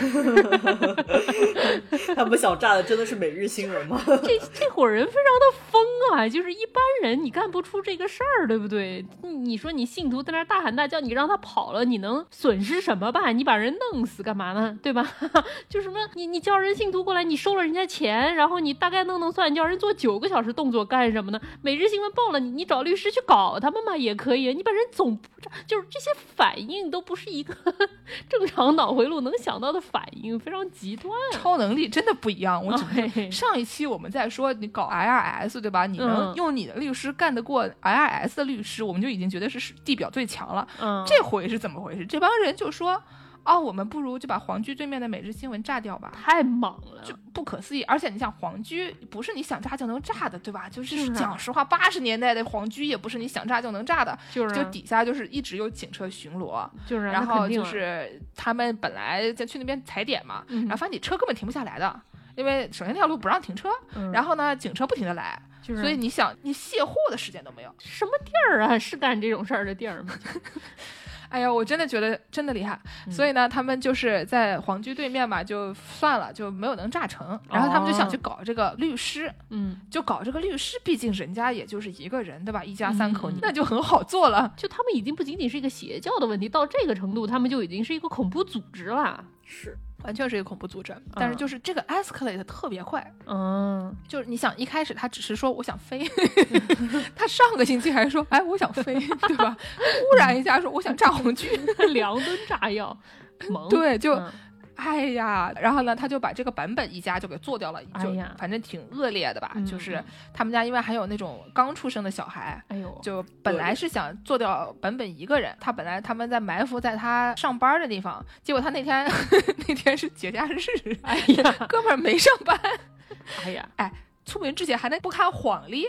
不是他们想炸的真的是每日新闻吗？这这伙人非常的疯啊！就是一般人你干不出这个事儿，对不对？你说你信徒在那大喊大叫，你让他跑了，你能损失什么吧？你把人弄死干嘛呢？对吧？就什么你你叫人信徒过来，你收了人家钱，然后你大概弄弄算，你叫人做九个小时动作干什么呢？每日新闻报了你，你找律师去搞他们嘛也可以。你把人总部就是这些反应都不是一个 正常脑回路能想到的反应，非常极端啊！超能力真的不一样，我只能说哎上一期我们在说你搞 IRS 对吧？你能嗯用你的律师干得过 IRS 的律师，我们就已经觉得是地表最强了。嗯，这回是怎么回事？这帮人就说，哦，我们不如就把黄居对面的每日新闻炸掉吧。太猛了，就不可思议，而且你想黄居不是你想炸就能炸的，对吧？就是讲实话，八十年代的黄居也不是你想炸就能炸的，就是啊就底下就是一直有警车巡逻，就是啊，然后就是他们本来在去那边踩点嘛，嗯然后发现你车根本停不下来的，因为首先那条路不让停车，嗯然后呢警车不停的来，就是所以你想你卸货的时间都没有。什么地儿啊？是干这种事儿的地儿吗？哎呀，我真的觉得真的厉害，所以呢，他们就是在皇居对面嘛，就算了，就没有能炸成。然后他们就想去搞这个律师，嗯，就搞这个律师，毕竟人家也就是一个人，对吧？一家三口，嗯那就很好做了。就他们已经不仅仅是一个邪教的问题，到这个程度，他们就已经是一个恐怖组织了。是，完全是一个恐怖组织，但是就是这个 escalate 特别快，嗯，就是你想一开始他只是说我想飞，他上个星期还说哎我想飞，对吧？忽然一下说我想炸红军，两吨炸药，对，就嗯哎呀，然后呢，他就把这个版本一家就给做掉了，就反正挺恶劣的吧。嗯就是他们家因为还有那种刚出生的小孩，哎呦，就本来是想做掉版本一个人，他本来他们在埋伏在他上班的地方，结果他那天 那天是节假日，哎呀，哥们儿没上班，哎呀，哎出门之前还能不看黄历。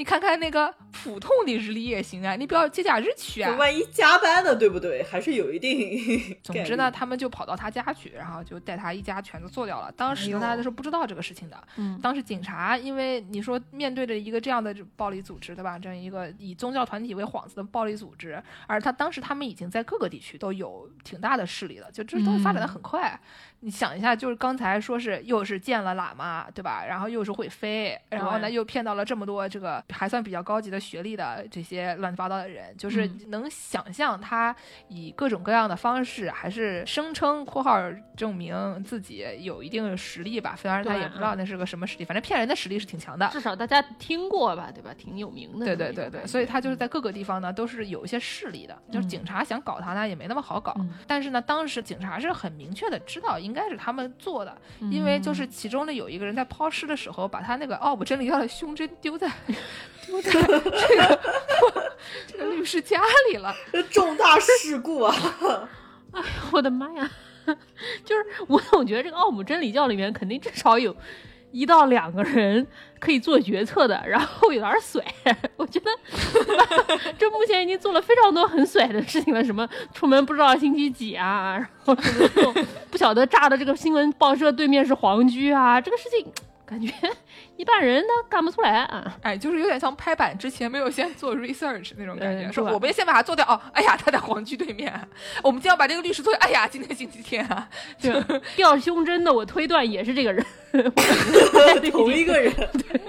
你看看那个普通的日历也行啊，你不要节假日去啊。万一加班呢，对不对？还是有一定 总之呢，他们就跑到他家去，然后就带他一家全都做掉了。当时呢，大家都是不知道这个事情的。嗯，当时警察，因为你说面对着一个这样的暴力组织，对吧？这样一个以宗教团体为幌子的暴力组织，而他当时他们已经在各个地区都有挺大的势力了，就这东西发展的很快。你想一下，就是刚才说是又是见了喇嘛，对吧？然后又是会飞，然后呢又骗到了这么多这个还算比较高级的学历的这些乱七八糟的人，就是嗯能想象他以各种各样的方式，还是声称（括号证明自己有一定的实力吧），虽然他也不知道那是个什么实力，反正骗人的实力是挺强的。至少大家听过吧，对吧？挺有名的。对对对对，所以他就是在各个地方呢都是有一些势力的，就是警察想搞他呢也没那么好搞。嗯但是呢，当时警察是很明确的知道应该是他们做的，因为就是其中的有一个人在抛尸的时候，把他那个奥姆真理教的胸针丢在 丢在这个这个律师家里了。重大事故啊！我的妈呀！就是我总觉得这个奥姆真理教里面肯定至少有一到两个人可以做决策的，然后有点甩。我觉得这目前已经做了非常多很甩的事情了，什么出门不知道星期几啊，然后 不晓得炸的这个新闻报社对面是黄居啊，这个事情 感觉一般人他干不出来啊。哎，就是有点像拍板之前没有先做 research 那种感觉，嗯是吧说我们先把它做掉。哦，哎呀，他在黄居对面，我们就要把这个律师做掉。哎呀，今天星期天啊，就掉胸针的，我推断也是这个人。同一个人，对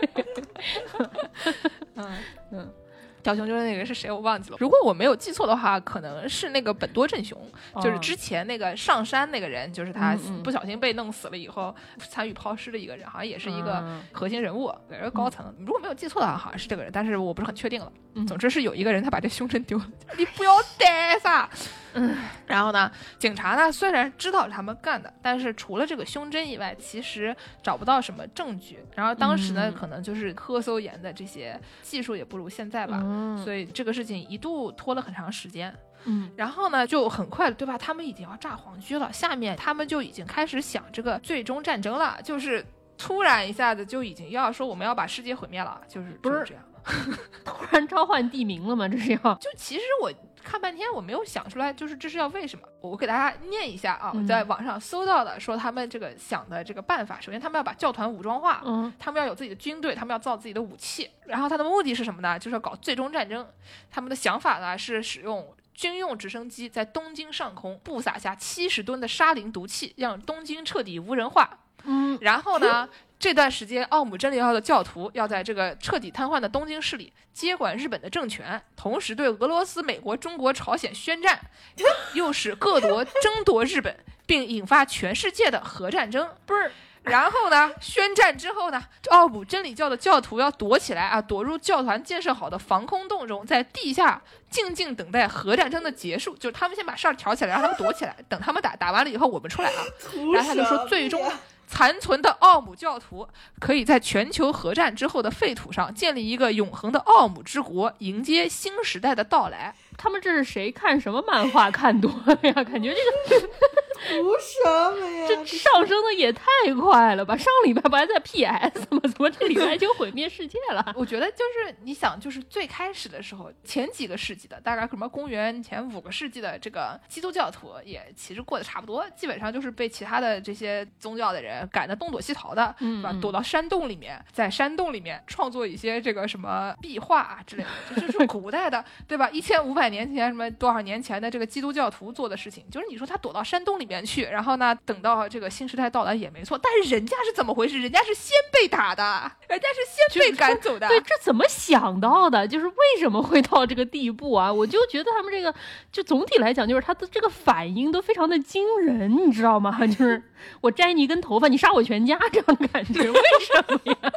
嗯嗯。掉胸针的那个人是谁？我忘记了。如果我没有记错的话，可能是那个本多正雄，就是哦之前那个上山那个人，就是他不小心被弄死了以后参与抛尸的一个人，好像也是一个嗯核心人物，也是高层。如果没有记错的话，好像是这个人，但是我不是很确定了。嗯总之是有一个人他把这胸针丢了，你不要呆撒。嗯，然后呢，警察呢虽然知道是他们干的，但是除了这个胸针以外，其实找不到什么证据。然后当时呢，嗯可能就是科搜研的这些技术也不如现在吧，嗯所以这个事情一度拖了很长时间。嗯然后呢，就很快，对吧？他们已经要炸皇居了，下面他们就已经开始想这个最终战争了，就是突然一下子就已经要说我们要把世界毁灭了，就是不是这样。突然召唤地名了吗？这是要就其实我看半天，我没有想出来，就是这是要为什么？我给大家念一下啊，嗯我在网上搜到的，说他们这个想的这个办法，首先他们要把教团武装化，嗯他们要有自己的军队，他们要造自己的武器，然后他的目的是什么呢？就是要搞最终战争。他们的想法呢是使用。军用直升机在东京上空布撒下七十吨的沙林毒气，让东京彻底无人化。嗯然后呢，这段时间奥姆真理教的教徒要在这个彻底瘫痪的东京市里接管日本的政权，同时对俄罗斯、美国、中国、朝鲜宣战，又使各国争夺日本，并引发全世界的核战争。不是。然后呢？宣战之后呢？奥姆真理教的教徒要躲起来啊，躲入教团建设好的防空洞中，在地下静静等待核战争的结束。就是他们先把事儿挑起来，让他们躲起来，等他们打打完了以后，我们出来啊。然后他就说，最终残存的奥姆教徒可以在全球核战之后的废土上建立一个永恒的奥姆之国，迎接新时代的到来。他们这是谁看什么漫画看多了呀？感觉这个图什么呀？这上升的也太快了吧！上礼拜不还在 PS 吗？怎么这礼拜就毁灭世界了？我觉得就是你想，就是最开始的时候，前几个世纪的，大概什么公元前五个世纪的这个基督教徒，也其实过得差不多，基本上就是被其他的这些宗教的人赶得东躲西逃的，对吧？嗯嗯躲到山洞里面，在山洞里面创作一些这个什么壁画啊之类的，这就是古代的，对吧？一千五百年前什么多少年前的这个基督教徒做的事情，就是你说他躲到山洞里面去，然后呢，等到这个新时代到来也没错，但是人家是怎么回事？人家是先被打的，人家是先被赶走的。对，这怎么想到的？就是为什么会到这个地步啊？我就觉得他们这个，就总体来讲，就是他的这个反应都非常的惊人，你知道吗？就是我摘你一根头发，你杀我全家这样的感觉，为什么呀？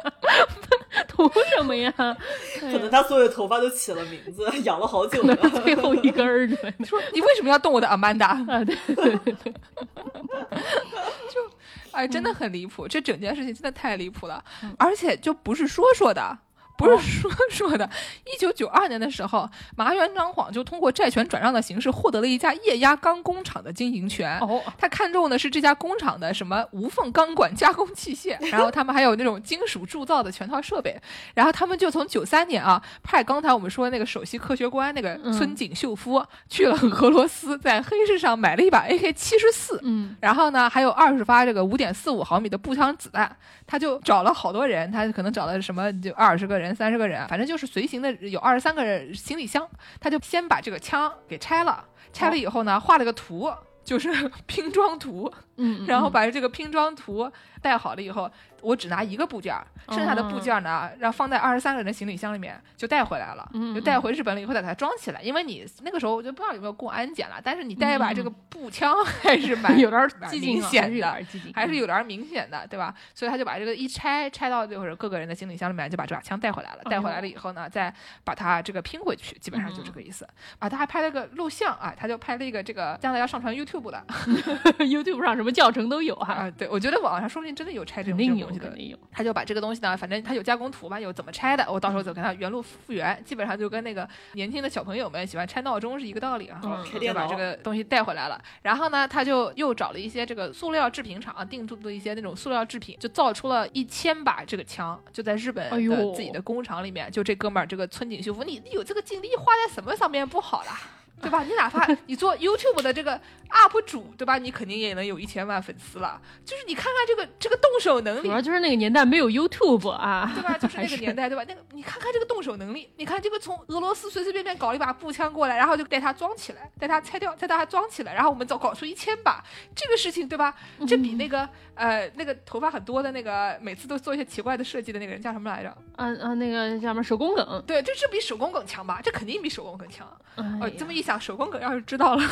图什么呀？可能他所有的头发都起了名字，养了好久可呢。能 最后一根儿，说你为什么要动我的阿曼达？啊，对对对对，哎，真的很离谱，这整件事情真的太离谱了，而且就不是说说的。不是说 说的，一九九二年的时候，麻原彰晃就通过债权转让的形式获得了一家液压钢工厂的经营权。哦，他看中的是这家工厂的什么无缝钢管加工器械，然后他们还有那种金属铸造的全套设备，然后他们就从九三年啊派刚才我们说的那个首席科学官那个嗯。村井秀夫、去了俄罗斯，在黑市上买了一把 AK 七十四，嗯。然后呢还有二十发这个五点四五毫米的步枪子弹，他就找了好多人，他可能找了什么就二十个人、三十个人，反正就是随行的有二十三个人行李箱，他就先把这个枪给拆了，拆了以后呢画了个图。就是 拼装图，嗯，然后把这个拼装图带好了以后，我只拿一个部件，剩下的部件儿呢，让放在二十三个人的行李箱里面就带回来了，嗯就带回日本了以后再给它装起来。因为你那个时候我就不知道有没有过安检了，但是你带一把这个步枪还是蛮 有点儿有点还是有点儿明显的，对吧？所以他就把这个一拆，拆到就是各个人的行李箱里面，就把这把枪带回来了。带回来了以后呢，再把它这个拼回去，基本上就这个意思。啊，他还拍了个录像啊，他就拍了一个这个将来要上传 YouTube 的 YouTube 上什么教程都有哈，啊。对，我觉得网上说不定真的有拆这种东西的肯。定有。他就把这个东西呢，反正他有加工图吧，有怎么拆的，我到时候就给他原路复原，基本上就跟那个年轻的小朋友们喜欢拆闹钟是一个道理啊。嗯就拆电脑把这个东西带回来了，然后呢，他就又找了一些这个塑料制品厂定做的一些那种塑料制品，就造出了一千把这个枪，就在日本的自己的工厂里面，就这哥们儿这个村井秀夫，你你有这个精力花在什么上面不好啦？对吧？你哪怕你做 YouTube 的这个 UP 主，对吧？你肯定也能有一千万粉丝了。就是你看看这个这个动手能力主，要就是那个年代没有 YouTube 啊，对吧？就是那个年代，对吧？那个你看看这个动手能力，你看这个从俄罗斯随随便便搞了一把步枪过来，然后就带它装起来，带它拆掉，再带它装起来，然后我们再搞出一千把，这个事情，对吧？这比那个呃那个头发很多的那个每次都做一些奇怪的设计的那个人叫什么来着？啊啊，那个叫什么手工梗，对，这这比手工梗强吧？这肯定比手工梗强。哦，这么一想，手工梗要是知道了，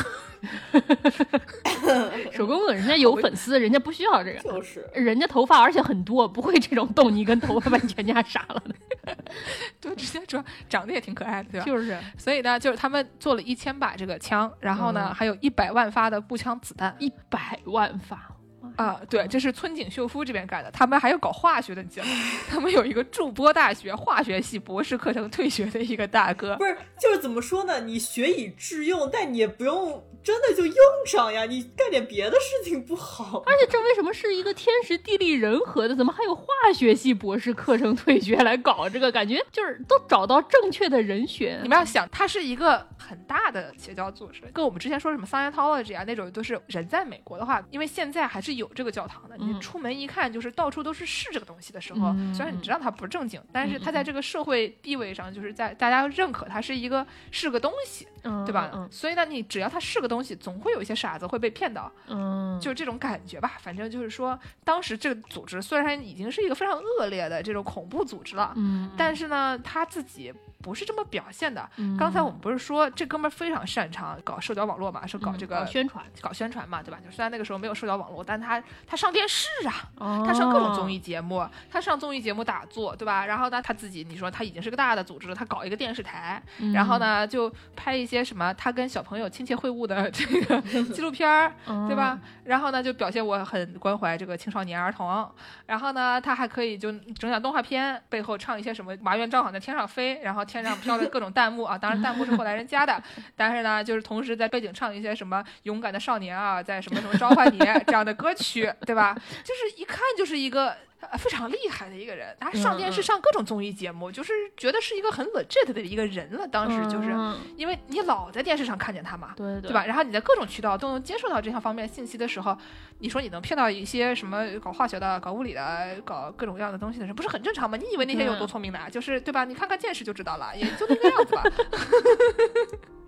手工梗人家有粉丝，人家不需要这个。就是人家头发而且很多，不会这种动你跟头发把你全家杀了的，对，直接说长得也挺可爱的，对吧？就是所以呢，就是他们做了一千把这个枪，然后呢，嗯还有一百万发的步枪子弹。一百万发。啊，对，这是村井秀夫这边干的。他们还有搞化学的，你知道吗？他们有一个筑波大学化学系博士课程退学的一个大哥不，是就是怎么说呢？你学以致用，但你也不用真的就用上呀，你干点别的事情不好？而且这为什么是一个天时地利人和的？怎么还有化学系博士课程退学来搞这个？感觉就是都找到正确的人选。你们要想，它是一个很大的邪教组织，跟我们之前说什么 Scientology 啊那种，都是人在美国的话，因为现在还是有这个教堂的。你嗯出门一看，就是到处都是是这个东西的时候，嗯虽然你知道它不正经，但是它在这个社会地位上，就是在大家认可它是一个是个东西，嗯，对吧？嗯所以呢，你只要它是个东西，总会有一些傻子会被骗到。嗯，就是这种感觉吧。反正就是说，当时这个组织虽然已经是一个非常恶劣的这种恐怖组织了，嗯，但是呢，他自己不是这么表现的。嗯刚才我们不是说这哥们儿非常擅长搞社交网络嘛，是搞嗯这个、宣传，搞宣传嘛，对吧？就虽然那个时候没有社交网络，但他他上电视啊，他他上各种综艺节目，他上综艺节目打坐，对吧？然后呢，他自己你说他已经是个大的组织了，他搞一个电视台，嗯然后呢就拍一些什么他跟小朋友亲切会晤的这个 纪录片儿，嗯对吧？？然后呢，就表现我很关怀这个青少年儿童。然后呢，他还可以就整点动画片，背后唱一些什么麻原彰晃在天上飞，然后天上飘着各种弹幕啊，当然弹幕是后来人加的，但是呢，就是同时在背景唱一些什么勇敢的少年啊，在什么什么召唤你这样的歌曲，对吧？就是一看就是一个。呃非常厉害的一个人，他上电视上各种综艺节目，就是觉得是一个很 legit 的一个人了。当时就是、嗯因为你老在电视上看见他嘛，对吧？？然后你在各种渠道都能接受到这项方面信息的时候，你说你能骗到一些什么搞化学的、搞物理的、搞各种各样的东西的人，不是很正常吗？你以为那些有多聪明的啊？就是对吧？你看看见识就知道了，也就那个样子吧。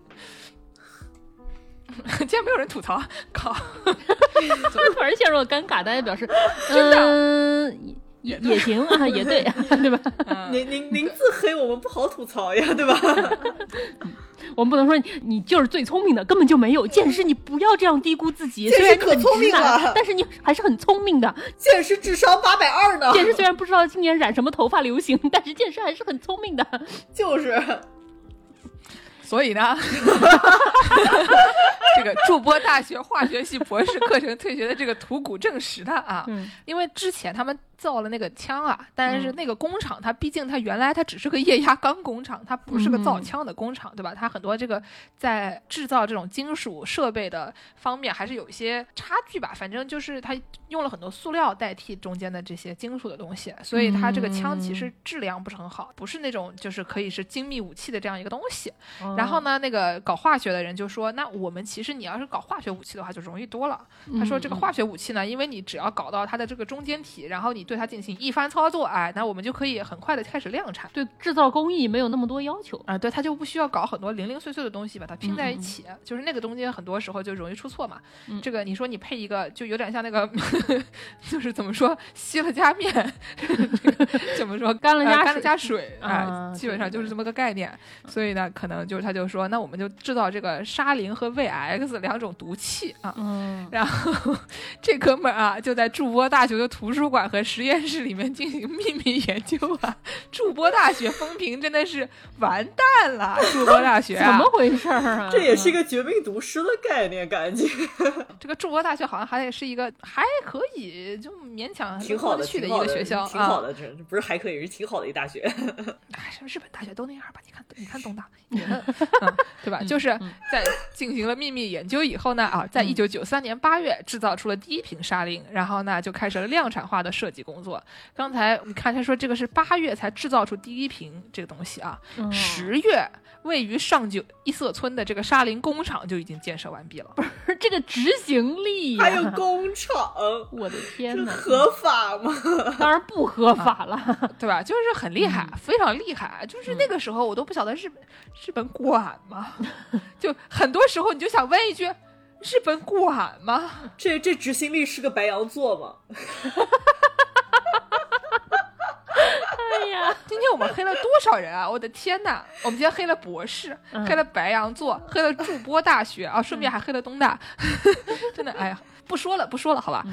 竟然没有人吐槽，靠！突然陷入了尴尬，大家表示，嗯，也也行啊，也对，对吧？嗯您您您自黑我们不好吐槽呀，对吧？我们不能说你你就是最聪明的，根本就没有。见识，你不要这样低估自己。见识虽然你很可聪明了但是你还是很聪明的。见识智商八百二呢，见识虽然不知道今年染什么头发流行，但是见识还是很聪明的。就是所以呢，这个筑波大学化学系博士课程退学的这个图谷证实的啊，嗯。因为之前他们造了那个枪啊，但是嗯那个工厂它毕竟它原来它只是个液压钢工厂，它不是个造嗯枪的工厂，对吧？它很多这个在制造这种金属设备的方面还是有一些差距吧。反正就是它用了很多塑料代替中间的这些金属的东西，所以它这个枪其实质量不是很好，不是那种就是可以是精密武器的这样一个东西。然后呢，那个搞化学的人就说，那我们其实你要是搞化学武器的话，就容易多了。他说这个化学武器呢，因为你只要搞到它的这个中间体，然后你对它进行一番操作，哎，那我们就可以很快的开始量产。对制造工艺没有那么多要求。啊，对，它就不需要搞很多零零碎碎的东西把它拼在一嗯嗯起，就是那个中间很多时候就容易出错嘛。嗯这个你说你配一个，就有点像那个，就是怎么说，吸了加面，怎么说，呃干了干了加水啊基本上就是这么个概念。所以呢，可能就是他就说，那我们就制造这个沙林和 VX 两种毒气啊。嗯，然后 这哥们儿啊，就在筑波大学的图书馆和实验室里面进行秘密研究啊。筑波大学风评真的是完蛋了，筑波大学、啊、怎么回事儿啊？这也是一个绝命毒师的概念，感觉 这个筑波大学好像还是一个还可以，就勉强挺好的，过得去的一个学校啊。挺好的，这不是还可以，是挺好的一大学。哎，什么日本大学都那样吧？你看，你看东大，也嗯，对吧？就是在进行了秘密研究以后呢，啊，在一九九三年八月制造出了第一瓶沙林，然后呢就开始了量产化的设计工作。刚才你看他说这个是八月才制造出第一瓶这个东西啊，嗯十月位于上九一色村的这个沙林工厂就已经建设完毕了。不是这个执行力呀、还有工厂，我的天哪，这合法吗？当然不合法了。对吧？就是很厉害，非常厉害。就是那个时候，我都不晓得日本日本管吗？就很多时候你就想问一句：日本管吗？这这执行力是个白羊座吗？哎呀，今天我们黑了多少人啊！我的天呐，我们今天黑了博士，嗯黑了白羊座，黑了筑波大学啊，顺便还黑了东大。真的，哎呀。不说了，不说了，好吧。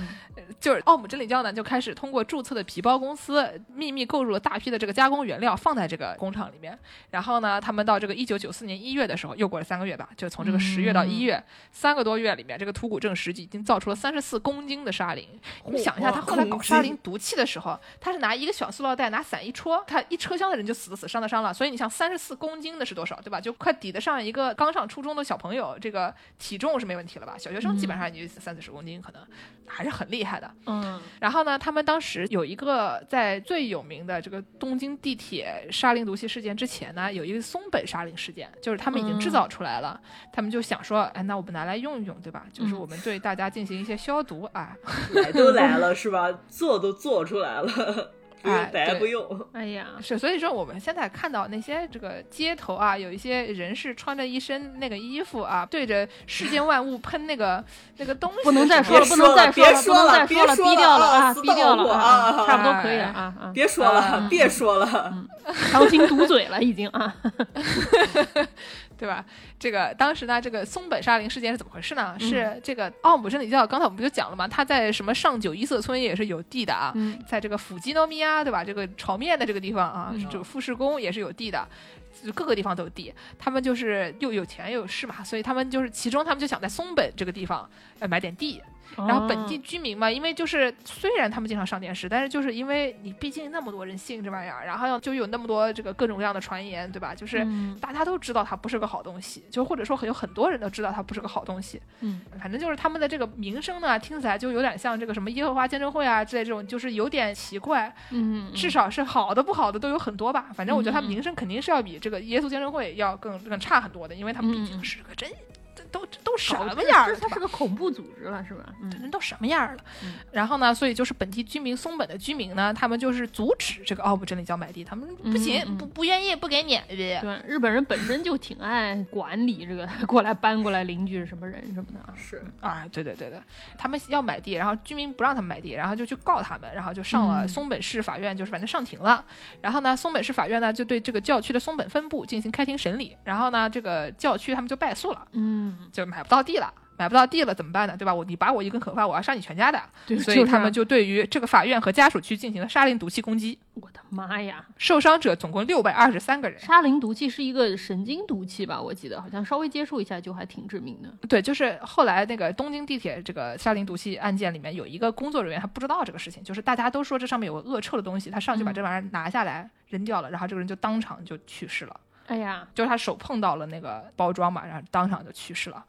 就是奥姆真理教呢，就开始通过注册的皮包公司秘密购入了大批的这个加工原料，放在这个工厂里面。然后呢，他们到这个一九九四年一月的时候，又过了三个月吧，就从这个十月到一月、三个多月里面，这个土谷正实际已经造出了三十四公斤的沙林。你想一下，他后来搞沙林毒气的时候，他是拿一个小塑料袋，拿伞一戳，他一车厢的人就死的死，伤的伤了。所以你想，三十四公斤的是多少，对吧？就快抵得上一个刚上初中的小朋友，这个体重是没问题了吧？小学生基本上也就三四十公斤，可能还是很厉害的。嗯然后呢，他们当时有一个在最有名的这个东京地铁沙林毒气事件之前呢，有一个松本沙林事件，就是他们已经制造出来了，他们就想说，哎，那我们拿来用一用，对吧？就是我们对大家进行一些消毒啊，来都来了 是吧？做都做出来了，哎对白不用。哎呀，是，所以说我们现在看到那些这个街头啊，有一些人是穿着一身那个衣服啊，对着世间万物喷那个那个东西不能再说了，不能再说了，不别说了能再说了，别说了逼掉了啊，逼掉了啊差不多可以了哎啊啊，别说了，啊别说了，强行堵嘴了已经啊。对吧？这个当时呢，这个松本沙林事件是怎么回事呢？嗯是这个奥姆真理教，刚才我们不就讲了吗？他在什么上九一色村也是有地的啊，嗯在这个府基诺米亚，对吧？这个炒面的这个地方啊，嗯这个富士宫也是有地的。就各个地方都有地，他们就是又有钱又有势嘛，所以他们就是其中他们就想在松本这个地方呃买点地，然后本地居民嘛，因为就是虽然他们经常上电视，但是就是因为你毕竟那么多人信这玩意儿，然后就有那么多这个各种各样的传言，对吧？就是嗯大家都知道它不是个好东西，就或者说有很多人都知道它不是个好东西。嗯，反正就是他们的这个名声呢，听起来就有点像这个什么耶和华见证会啊之类这种，就是有点奇怪。嗯，至少是好的不好的都有很多吧。反正我觉得他嗯嗯名声肯定是要比这个耶稣见证会要更更差很多的，因为他们毕竟是个真。这都这都什么样了？这它是个恐怖组织了是吧？嗯人都什么样了？嗯然后呢，所以就是本地居民松本的居民呢，他们就是阻止这个奥布真理教买地，他们不行，嗯嗯不不愿意，不给你。对，日本人本身就挺爱管理这个过来搬过来邻居是什么人什么的啊。是啊，对对对对，他们要买地，然后居民不让他们买地，然后就去告他们，然后就上了嗯松本市法院，就是反正上庭了。然后呢，松本市法院呢就对这个教区的松本分部进行开庭审理，然后呢，这个教区他们就败诉了，嗯，就买不到地了。买不到地了怎么办呢？对吧？我你把我一根头发，我要杀你全家的。对，所以他们就对于这个法院和家属区进行了沙林毒气攻击，我的妈呀！受伤者总共六百二十三个人。沙林毒气是一个神经毒气吧？我记得好像稍微接触一下就还挺致命的。对，就是后来那个东京地铁这个沙林毒气案件里面有一个工作人员，他不知道这个事情，就是大家都说这上面有个恶臭的东西，他上去把嗯这玩意儿拿下来扔掉了，然后这个人就当场就去世了。哎呀，就是他手碰到了那个包装嘛，然后当场就去世了。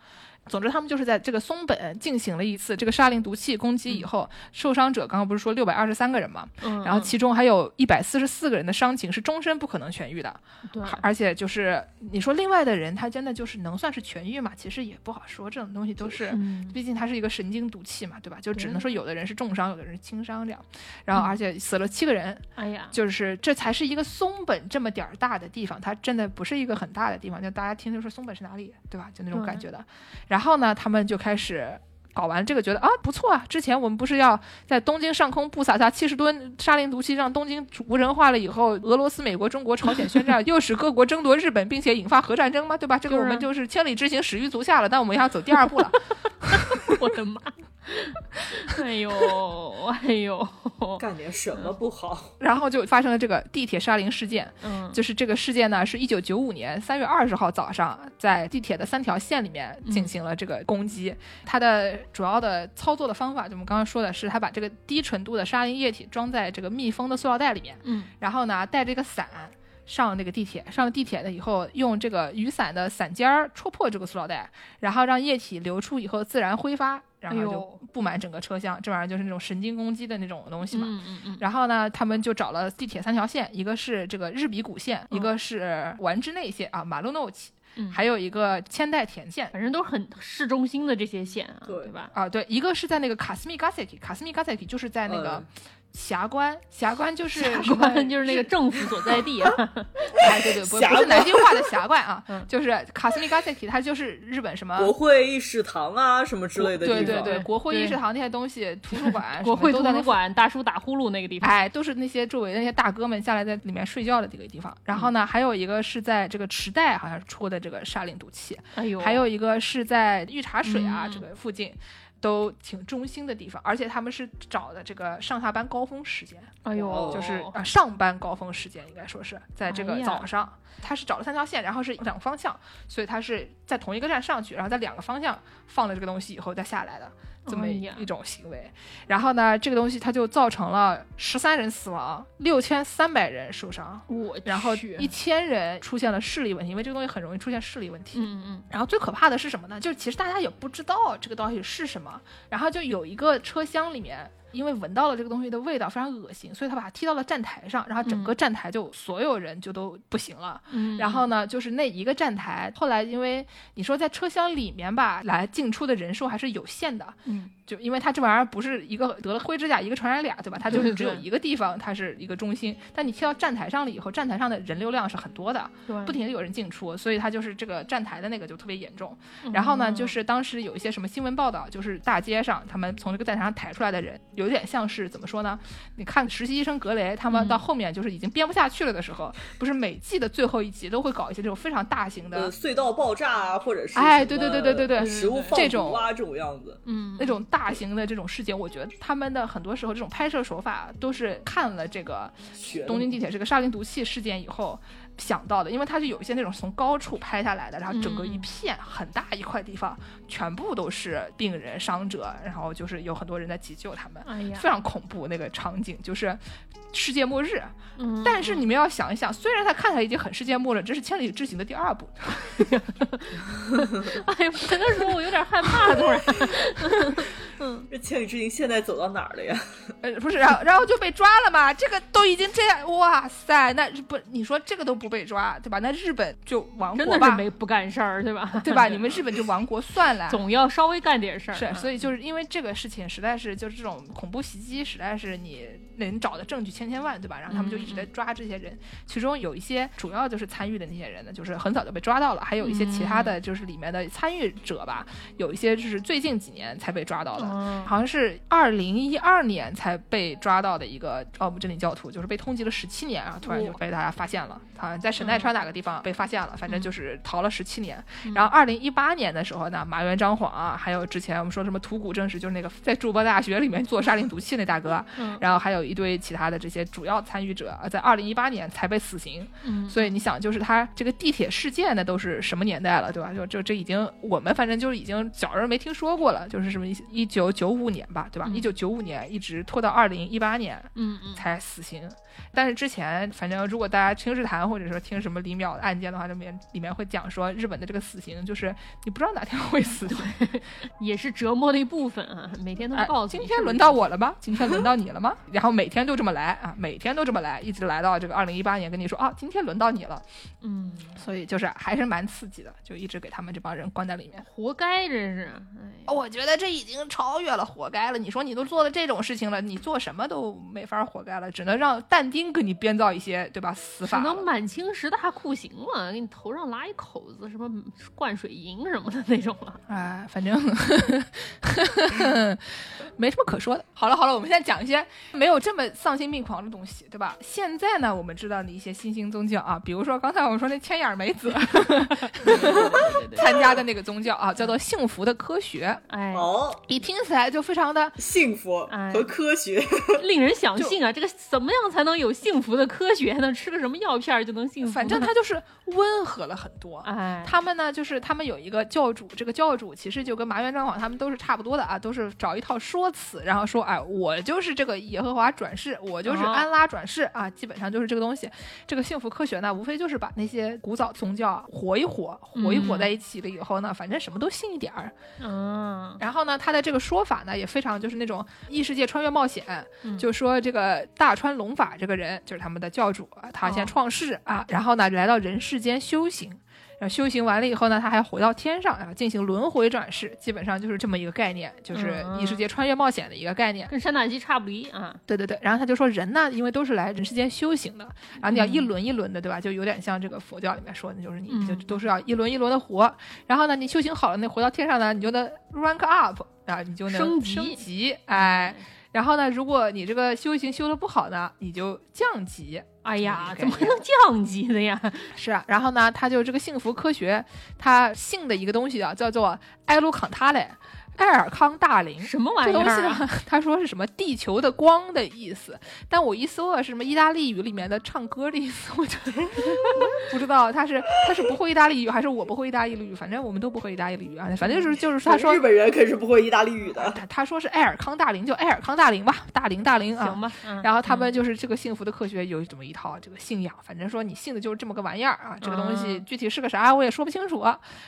总之，他们就是在这个松本进行了一次这个沙林毒气攻击以后，受伤者刚刚不是说六百二十三个人嘛，嗯，然后其中还有一百四十四个人的伤情是终身不可能痊愈的，对，而且就是你说另外的人他真的就是能算是痊愈嘛？其实也不好说，这种东西都是。嗯毕竟它是一个神经毒气嘛，对吧？就只能说有的人是重伤，有的人是轻伤这样。然后嗯而且死了七个人，哎呀，就是这才是一个松本这么点儿大的地方，它真的不是一个很大的地方，就大家听就说松本是哪里，对吧？就那种感觉的。然后呢，他们就开始。搞完这个，觉得啊不错啊！之前我们不是要在东京上空布撒下七十吨沙林毒气，让东京无人化了以后，俄罗斯、美国、中国、朝鲜宣战，又使各国争夺日本，并且引发核战争吗？对吧？这个我们就是千里之行，始于足下了。但我们要走第二步了。我的妈！哎呦，哎呦，干点什么不好？然后就发生了这个地铁沙林事件。嗯，就是这个事件呢，是一九九五年三月二十号早上，在地铁的三条线里面进行了这个攻击。它的主要的操作的方法，就我们刚刚说的是，它把这个低纯度的沙林液体装在这个密封的塑料袋里面，嗯，然后呢，带着一个伞。上那个地铁，上了地铁了以后，用这个雨伞的伞尖儿戳破这个塑料袋，然后让液体流出以后自然挥发，然后就布满整个车厢。这玩意儿就是那种神经攻击的那种东西嘛。嗯嗯嗯，然后呢，他们就找了地铁三条线，一个是这个日比谷线，一个是丸之内线啊，马路诺起，嗯还有一个千代田线。反正都是很市中心的这些线啊，对对吧？啊，对，一个是在那个卡斯米 gaseki，卡斯米 gaseki 就是在那个嗯霞关，霞关就是就是那个政府所在地啊，哎，对对，不是关南京话的霞关啊嗯，就是卡斯米 gaseki，它就是日本什么国会议事堂啊，什么之类的地方。对对对，国会议事堂那些东西，图书馆国会图书馆大叔打呼噜那个地方，哎，都是那些周围的那些大哥们下来在里面睡觉的这个地方。然后呢，还有一个是在这个池袋好像是出的这个沙林毒气，哎呦，还有一个是在御茶水啊、嗯这个附近。都挺中心的地方，而且他们是找的这个上下班高峰时间，哎呦，就是啊上班高峰时间应该说是在这个早上，他是找了三条线，然后是两个方向，所以他是在同一个站上去，然后在两个方向放了这个东西以后再下来的这么一种行为。然后呢，这个东西它就造成了十三人死亡，六千三百人受伤，我然后去一千人出现了视力问题，因为这个东西很容易出现视力问题。嗯嗯然后最可怕的是什么呢？就是其实大家也不知道这个东西是什么，然后就有一个车厢里面。因为闻到了这个东西的味道非常恶心，所以他把它踢到了站台上，然后整个站台就所有人就都不行了。嗯，然后呢，就是那一个站台，后来因为你说在车厢里面吧，来进出的人数还是有限的，嗯就因为它这玩意儿不是一个得了灰指甲一个传染俩，对吧？它就是只有一个地方它是一个中心，但你贴到站台上了以后，站台上的人流量是很多的，对，不停的有人进出，所以它就是这个站台的那个就特别严重。嗯然后呢，就是当时有一些什么新闻报道，就是大街上他们从这个站台上抬出来的人，有点像是怎么说呢？你看实习医生格雷他们嗯到后面就是已经编不下去了的时候，不是每季的最后一集都会搞一些这种非常大型的呃，隧道爆炸啊，或者是哎对对对对对对食物放这种毒啊，这种样子。嗯那种大型的这种事件，我觉得他们的很多时候这种拍摄手法都是看了这个东京地铁这个沙林毒气事件以后想到的，因为它是有一些那种从高处拍下来的，然后整个一嗯片很大一块地方全部都是病人伤者，然后就是有很多人在急救他们，哎呀，非常恐怖那个场景，就是世界末日。嗯。但是你们要想一想，虽然它看起来已经很世界末日，这是千里之行的第二部，哎呀，跟他说我有点害怕，突然，嗯。这千里之行现在走到哪儿了呀？呃，不是，然后然后就被抓了嘛，这个都已经这样，哇塞，那不你说这个都不被抓，对吧？那日本就亡真的是国吧，没不干事儿，对吧？对吧？你们日本就亡国算了。总要稍微干点事儿，是，所以以就是因为这个事情，实在是就是这种恐怖袭击，实在是你能找的证据千千万，对吧？然后他们就一直在抓这些人，其中有一些主要就是参与的那些人呢，就是很早就被抓到了，还有一些其他的就是里面的参与者吧，有一些就是最近几年才被抓到的。嗯好像是二零一二年才被抓到的一个奥姆真理教徒，就是被通缉了十七年啊，突然就被大家发现了，好像在神奈川哪个地方被发现了，反正就是逃了十七年。然后二零一八年的时候呢，麻原彰晃啊，还有之前我们说什么土谷正史，就是那个在筑波大学里面做沙林毒气那大哥，嗯。然后还有有一堆其他的这些主要参与者啊，在二零一八年才被死刑。嗯，所以你想，就是他这个地铁事件那，都是什么年代了，对吧？就就这已经我们反正就是已经小人没听说过了，就是什么一九九五年吧，对吧？一九九五年一直拖到二零一八年，嗯嗯，才死刑。但是之前，反正如果大家听日谈或者说听什么李淼的案件的话，里面里面会讲说，日本的这个死刑就是你不知道哪天会死，也是折磨的一部分啊。每天都告诉今天轮到我了吗？今天轮到你了吗？然后每天都这么来啊，每天都这么来，一直来到这个二零一八年，跟你说啊，今天轮到你了。嗯，所以就是还是蛮刺激的，就一直给他们这帮人关在里面，活该这是。我觉得这已经超越了活该了。你说你都做了这种事情了，你做什么都没法活该了，只能让但丁给你编造一些，对吧？死法只能满清十大酷刑了，给你头上拉一口子，什么灌水银什么的那种了。哎，反正 没什么可说的。好了好了，我们现在讲一些没有这么丧心病狂的东西，对吧？现在呢，我们知道的一些新兴宗教啊，比如说刚才我们说那千眼梅子 参加的那个宗教啊，叫做幸福的科学。哎，哦，一听起来就非常的幸福和科学，令人想信啊！这个怎么样才能有幸福的科学呢？吃个什么药片就能幸福？反正他就是温和了很多。哎，他们呢，就是他们有一个教主，这个教主其实就跟麻原彰晃他们都是差不多的啊，都是找一套说辞，然后说，哎，我就是这个耶和华转世，我就是安拉转世啊，基本上就是这个东西。这个幸福科学呢，无非就是把那些古早宗教活一活，活一活在一起了以后呢，反正什么都信一点儿。嗯，然后呢，他的这个说法呢，也非常就是那种异世界穿越冒险，就说这个大川龙法这个人就是他们的教主，他先创世啊，然后呢来到人世间修行。然后修行完了以后呢，他还回到天上，然后进行轮回转世，基本上就是这么一个概念，就是异世界穿越冒险的一个概念，跟山大基差不离啊。对对对，然后他就说人呢，因为都是来人世间修行的，然后你要一轮一轮的，对吧？就有点像这个佛教里面说的，就是你就都是要一轮一轮的活，然后呢，你修行好了，那回到天上呢，你就能 rank up 啊，你就能升级，升级，哎。然后呢，如果你这个修行修的不好呢，你就降级。哎呀，怎么还能降级的呀？是啊，然后呢，他就这个幸福科学，他信的一个东西啊，叫做埃鲁康塔雷。埃尔康大林什么玩意儿？东西他说是什么地球的光的意思，但我一搜啊，是什么意大利语里面的唱歌的意思，我就 不知道他是他是不会意大利语还是我不会意大利语，反正我们都不会意大利语啊，反正就是就是他说日本人可是不会意大利语的。他他说是艾尔康大林，就艾尔康大林吧，大林大林啊，行吧。然后他们就是这个幸福的科学有这么一套这个信仰，反正说你信的就是这么个玩意儿啊，这个东西具体是个啥我也说不清楚。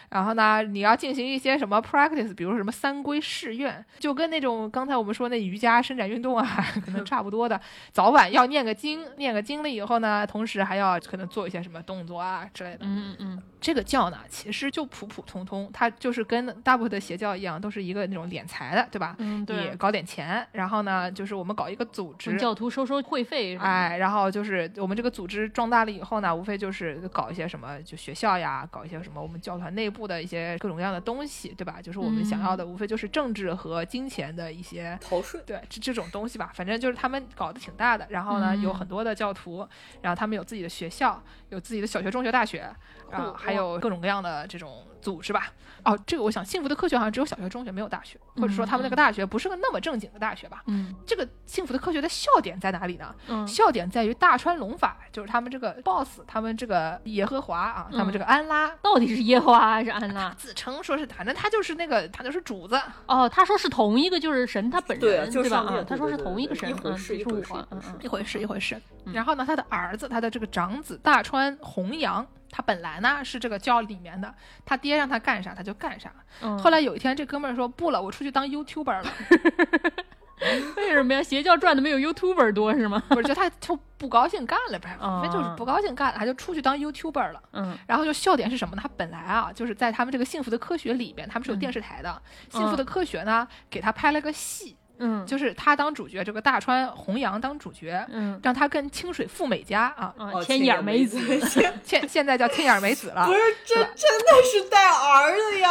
然后呢，你要进行一些什么 practice，比如说什么三归誓愿。就跟那种刚才我们说那瑜伽伸展运动啊，可能 差不多的。早晚要念个经，念个经了以后呢，同时还要可能做一些什么动作啊之类的。嗯嗯，这个教呢，其实就普普通通，它就是跟大部分的邪教一样，都是一个那种敛财的，对吧？嗯，对。你搞点钱，然后呢，就是我们搞一个组织，教徒收收会费，哎，然后就是我们这个组织壮大了以后呢，无非就是搞一些什么，就学校呀，搞一些什么我们教团内部的一些各种各样的东西，对吧？就是我们想要的，无非就是政治和金钱的。的一些逃税，对这这种东西吧，反正就是他们搞得挺大的。然后呢，有很多的教徒，然后他们有自己的学校，有自己的小学、中学、大学，然后还有各种各样的这种组织吧。哦，这个我想，幸福的科学好像只有小学、中学，没有大学，或者说他们那个大学不是个那么正经的大学吧？嗯，这个幸福的科学的笑点在哪里呢？嗯，笑点在于大川龙法，就是他们这个 boss，他们这个耶和华啊，他们这个安拉到底是耶和华还是安拉？自称说是，反正他就是那个，他就是主子。哦，他说是同一个，就是神他本人，对吧？他说是同一个神，一回事，一回事，一回事，一回事。然后呢，他的儿子，他的这个长子大川弘扬。他本来呢是这个教里面的，他爹让他干啥他就干啥。后来有一天，这哥们儿说不了，我出去当 YouTuber 了。为什么呀？邪教赚的没有 YouTuber 多是吗？不是，就他就不高兴干了呗，反正就是不高兴干了，他就出去当 YouTuber 了。嗯，然后就笑点是什么呢？他本来啊就是在他们这个幸福的科学里边，他们是有电视台的。幸福的科学呢，给他拍了个戏。嗯，就是他当主角，这个大川弘扬当主角，嗯，让他跟清水富美家啊，千眼美子，现现在叫千眼美子了，不是，这真的是带儿的呀。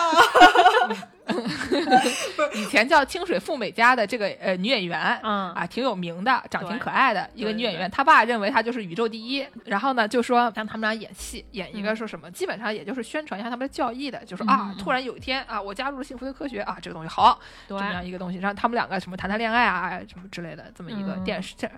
以前叫清水富美家的这个呃女演员，嗯啊，挺有名的，长挺可爱的一个女演员。她爸认为她就是宇宙第一，然后呢就说让他们俩演戏，演一个说什么，基本上也就是宣传一下他们的教义的，就说啊嗯，突然有一天啊，我加入了幸福的科学啊，这个东西好，对这么样一个东西，让他们两个什么谈谈恋爱啊，什么之类的，这么一个嗯电视剧。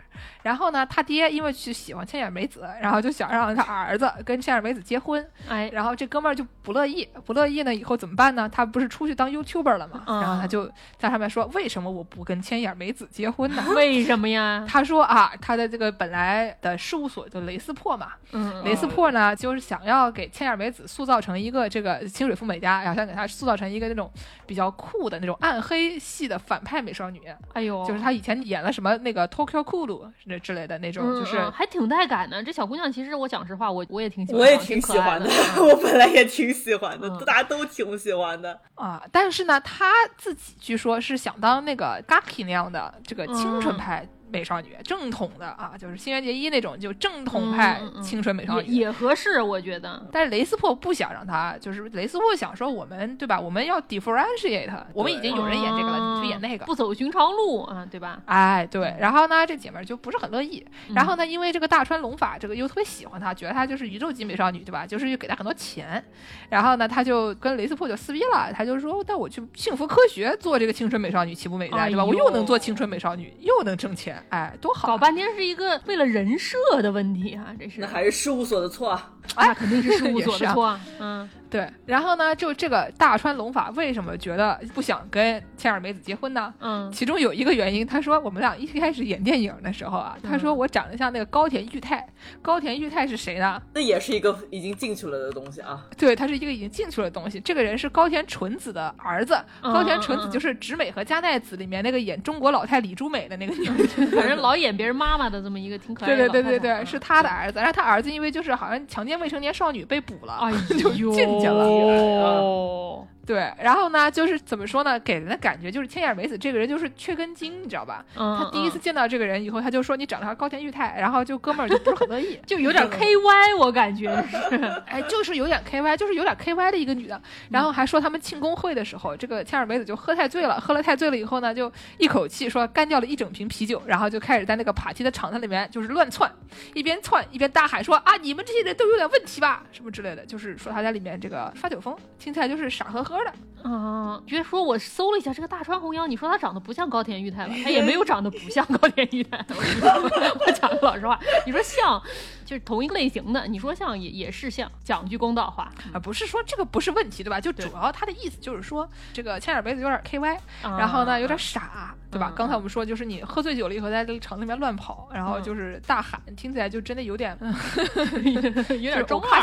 然后呢，他爹因为去喜欢千叶美子，然后就想让他儿子跟千叶美子结婚，哎，然后这哥们儿就不乐意，不乐意呢，以后怎么办呢？他不是出去当 YouTuber 了嘛？嗯然后他就在上面说，为什么我不跟千眼美子结婚呢？为什么呀？他说啊，他的这个本来的事务所就蕾丝破嘛，嗯，蕾丝破呢，就是想要给千眼美子塑造成一个这个清水富美家，然后想给她塑造成一个那种比较酷的那种暗黑系的反派美少女，哎呦，就是她以前演了什么那个 Tokyo Cool 那之类的那种，嗯，就是嗯还挺带感的。这小姑娘其实我讲实话，我我也挺喜欢，我也挺喜欢的我本来也挺喜欢的，嗯大家都挺喜欢的。啊，但是呢，他自己据说是想当那个 Gaki 那样的这个青春嗯。派美少女，正统的啊，就是新垣结衣那种就正统派青春美少女。也也合适，我觉得。但是雷斯珀不想让她，就是雷斯珀想说我们对吧？我们要 differentiate，我们已经有人演这个了，你去演那个。不走寻常路啊，对吧？哎，对，然后呢，这姐们儿就不是很乐意。嗯然后呢，因为这个大川龙法这个又特别喜欢她，觉得她就是宇宙级美少女，对吧？就是又给她很多钱。然后呢，她就跟雷斯珀就撕逼了，她就说：“带我去幸福科学做这个青春美少女，岂不美哉？对吧？我又能做青春美少女，又能挣钱，哎，多好啊！搞半天是一个为了人设的问题啊，这是那还是事务所的错啊。哎肯定是事务所的错啊，嗯对。然后呢，就这个大川龙法为什么觉得不想跟千尔美子结婚呢？嗯，其中有一个原因，他说我们俩一开始演电影的时候啊，他说嗯我长得像那个高田裕太。高田裕太是谁呢？那也是一个已经进去了的东西啊。对，他是一个已经进去了的东西。这个人是高田纯子的儿子，嗯高田纯子就是《直美和加奈子》里面那个演中国老太李珠美的那个女人。反正老演别人妈妈的这么一个挺可爱的对对对对对，是他的儿子。然后他儿子因为就是好像强奸未成年少女被捕了，哎 就呦进哦，对，然后呢，就是怎么说呢，给人的感觉就是千叶美子这个人就是缺根筋，你知道吧？嗯，他第一次嗯。见到这个人以后，他就说你长得像高田裕太，然后就哥们儿就不是很乐意，就有点 KY，我感觉是，哎，就是有点 KY，就是有点 KY 的一个女的，然后还说他们庆功会的时候，这个千眼美子就喝太醉了，喝了太醉了以后呢，就一口气说干掉了一整瓶啤酒，然后就开始在那个爬梯的场子里面就是乱窜，一边窜一边大喊说啊，你们这些人都有点问题吧，什么之类的，就是说他在里面这个发酒疯，听起来就是傻呵呵的。嗯，别说我搜了一下这个大川弘央，你说他长得不像高田裕太吧？他也没有长得不像高田裕太。我跟你说 我讲个老实话，你说像，就是同一个类型的，你说像也也是像。讲句公道话，啊，不是说这个不是问题，对吧？就主要他的意思就是说，这个千尔梅子有点 KY，然后呢有点傻，对吧？嗯刚才我们说就是你喝醉酒了以后在这个场子里面乱跑，然后就是大喊，听起来就真的有点，有点中二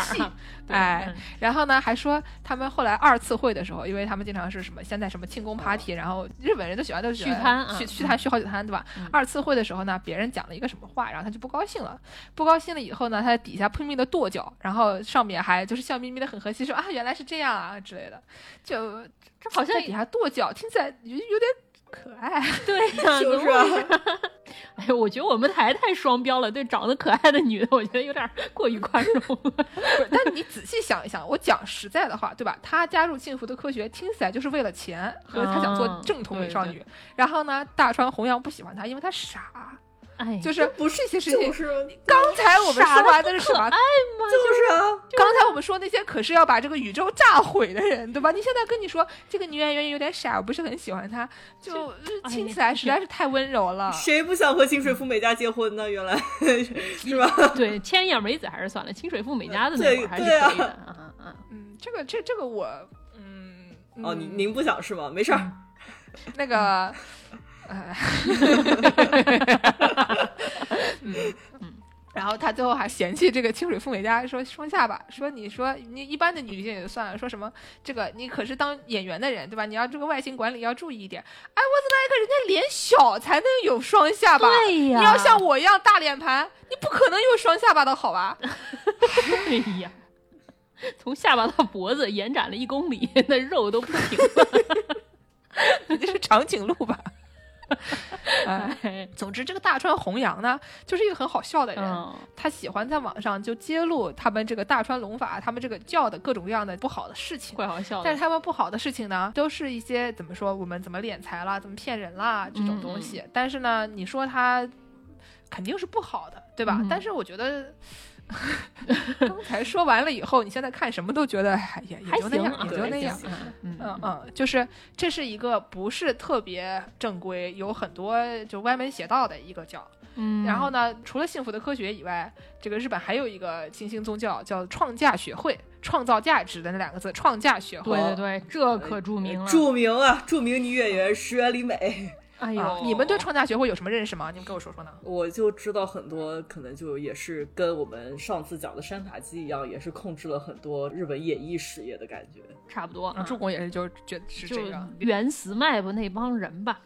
哎嗯。然后呢还说他们后来二次会的时候，因为他们经常是什么现在什么庆功 party，然后日本人都喜欢都续摊啊续续摊续好几摊，对吧？嗯。二次会的时候呢，别人讲了一个什么话，然后他就不高兴了，不高兴了以后呢，他在底下拼命的跺脚，然后上面还就是笑眯眯的很和气说啊原来是这样啊之类的，就这好像在底下跺脚，听起来有有点可爱。对呀、就 是哎，我觉得我们台太双标了，对长得可爱的女的，我觉得有点过于宽容了。不是，但你仔细想一想，我讲实在的话，对吧？她加入幸福的科学，听起来就是为了钱和她想做嗯正统美少对女。然后呢，大川弘扬不喜欢她，因为她傻，哎，就是不是一些事情。就是刚才我们说完的是什么？就是啊，刚才我们说那些可是要把这个宇宙炸毁的人，对吧？你现在跟你说这个女演员有点傻，我不是很喜欢她，就听起来实在是太温柔了。谁不想和清水富美家结婚呢？原来 是吧？对千叶美子还是算了，清水富美家的那对会儿还是可以的啊啊。嗯，这个这这个我嗯哦，您嗯您不想是吗？没事儿，那个，呃，嗯嗯，然后他最后还嫌弃这个清水富美家，说双下巴，说你说你一般的女性也就算了，说什么这个你可是当演员的人对吧？你要这个外形管理要注意一点。哎，我怎么一个人家脸小才能有双下巴？对呀你要像我一样大脸盘，你不可能有双下巴的好吧？哎呀，从下巴到脖子延展了一公里，那肉都不停了。你这是长颈鹿吧？哎，总之，这个大川弘扬呢，就是一个很好笑的人。嗯他喜欢在网上就揭露他们这个大川龙法，他们这个教的各种各样的不好的事情。怪好笑。但是他们不好的事情呢，都是一些怎么说，我们怎么敛财啦，怎么骗人啦这种东西。但是呢，你说他肯定是不好的，对吧？嗯但是我觉得。刚才说完了以后，你现在看什么都觉得，哎也也就那样，啊也就那样。嗯嗯嗯嗯，就是这是一个不是特别正规，有很多就歪门邪道的一个教。嗯，然后呢，除了幸福的科学以外，这个日本还有一个新兴宗教叫创价学会，创造价值的那两个字，创价学会。对对对，这可著名了。著名啊，著名女演员石原里美。哎呦，啊，你们对创价学会有什么认识吗？你们跟我说说呢？我就知道很多，可能就也是跟我们上次讲的山塔基一样，也是控制了很多日本演艺事业的感觉。差不多啊，助攻也是，就是觉得是这个。原 SMAP 那帮人吧。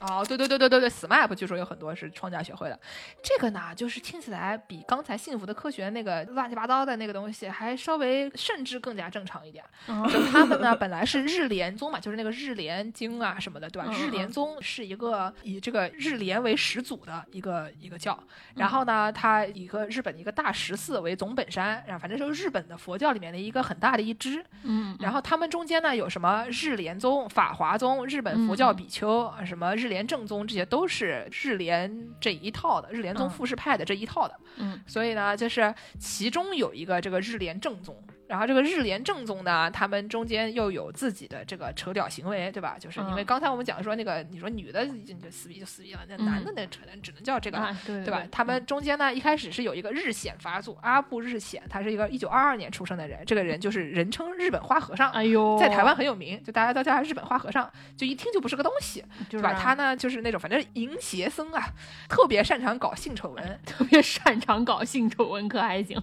哦，对对对对对对，SMAP 据说有很多是创价学会的。这个呢，就是听起来比刚才幸福的科学那个乱七八糟的那个东西还稍微甚至更加正常一点。就他们呢，本来是日莲宗嘛，就是那个日莲经啊什么的，对吧？嗯日莲宗是一个以这个日莲为始祖的一个一个教，然后呢，它以一个日本的一个大十四为总本山，然后反正就是日本的佛教里面的一个很大的一支。嗯，然后他们中间呢有什么日莲宗、法华宗、日本佛教比丘，啊什么日莲正宗，这些都是日联这一套的，日联宗嗯富士派的这一套的。嗯，所以呢，就是其中有一个这个日联正宗。然后这个日联正宗呢，他们中间又有自己的这个扯屌行为，对吧？就是因为嗯刚才我们讲说那个，你说女的就撕逼就撕逼了，那男的那扯只能叫这个啊，对对吧？他们中间呢，一开始是有一个日显法祖阿布日显，他是一个一九二二年出生的人，这个人就是人称日本花和尚，哎呦，在台湾很有名，就大家都叫他日本花和尚，就一听就不是个东西，就是对吧？他呢就是那种反正淫邪僧啊，特别擅长搞性丑闻。特别擅长搞性丑闻，可还行？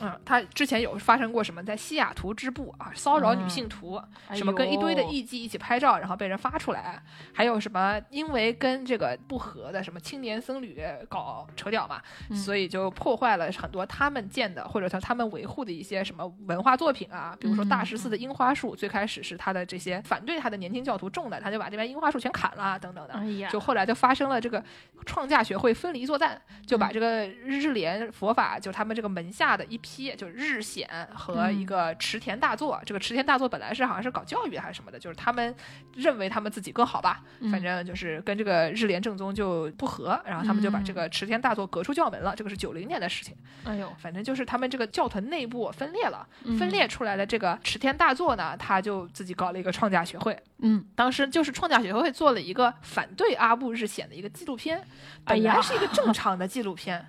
嗯，他之前有发生过什么在西雅图支部啊骚扰女性徒，哎什么跟一堆的艺妓一起拍照，然后被人发出来，还有什么因为跟这个不和的什么青年僧侣搞扯屌嘛，嗯所以就破坏了很多他们建的或者说他们维护的一些什么文化作品啊，比如说大十四的樱花树，最开始是他的这些反对他的年轻教徒种的，他就把这边樱花树全砍了等等的。就后来就发生了这个创价学会分离作战，就把这个日莲佛法，就他们这个门下的一批，就是日显和一个池田大作。这个池田大作本来是好像是搞教育还是什么的，就是他们认为他们自己更好吧，反正就是跟这个日莲正宗就不合，然后他们就把这个池田大作革出教门了。这个是九零年的事情，哎呦，反正就是他们这个教团内部分裂了，嗯分裂出来的这个池田大作呢，他就自己搞了一个创价学会。嗯，当时就是创价学会做了一个反对阿部日显的一个纪录片，本来是一个正常的纪录片，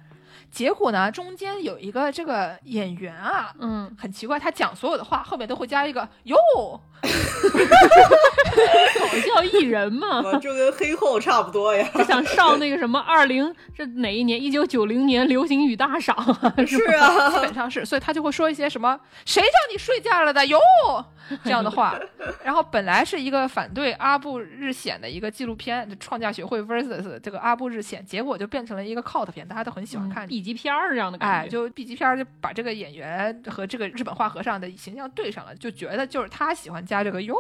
结果呢中间有一个这个演员啊。嗯，很奇怪，他讲所有的话后面都会加一个哟，搞笑艺人嘛，我 就跟黑后差不多呀。就想上那个什么 二零是哪一年？一九九零年流行语大赏啊，是基啊，本上是，所以他就会说一些什么“谁叫你睡觉了的哟”这样的话。然后本来是一个反对阿部日显的一个纪录片，创价学会 vs 这个阿部日显，结果就变成了一个 cult 片，大家都很喜欢看。B 级片儿这样的感哎，觉，就 B 级片儿就把这个演员和这个日本画和尚的形象对上了，就觉得就是他喜欢加这个哟，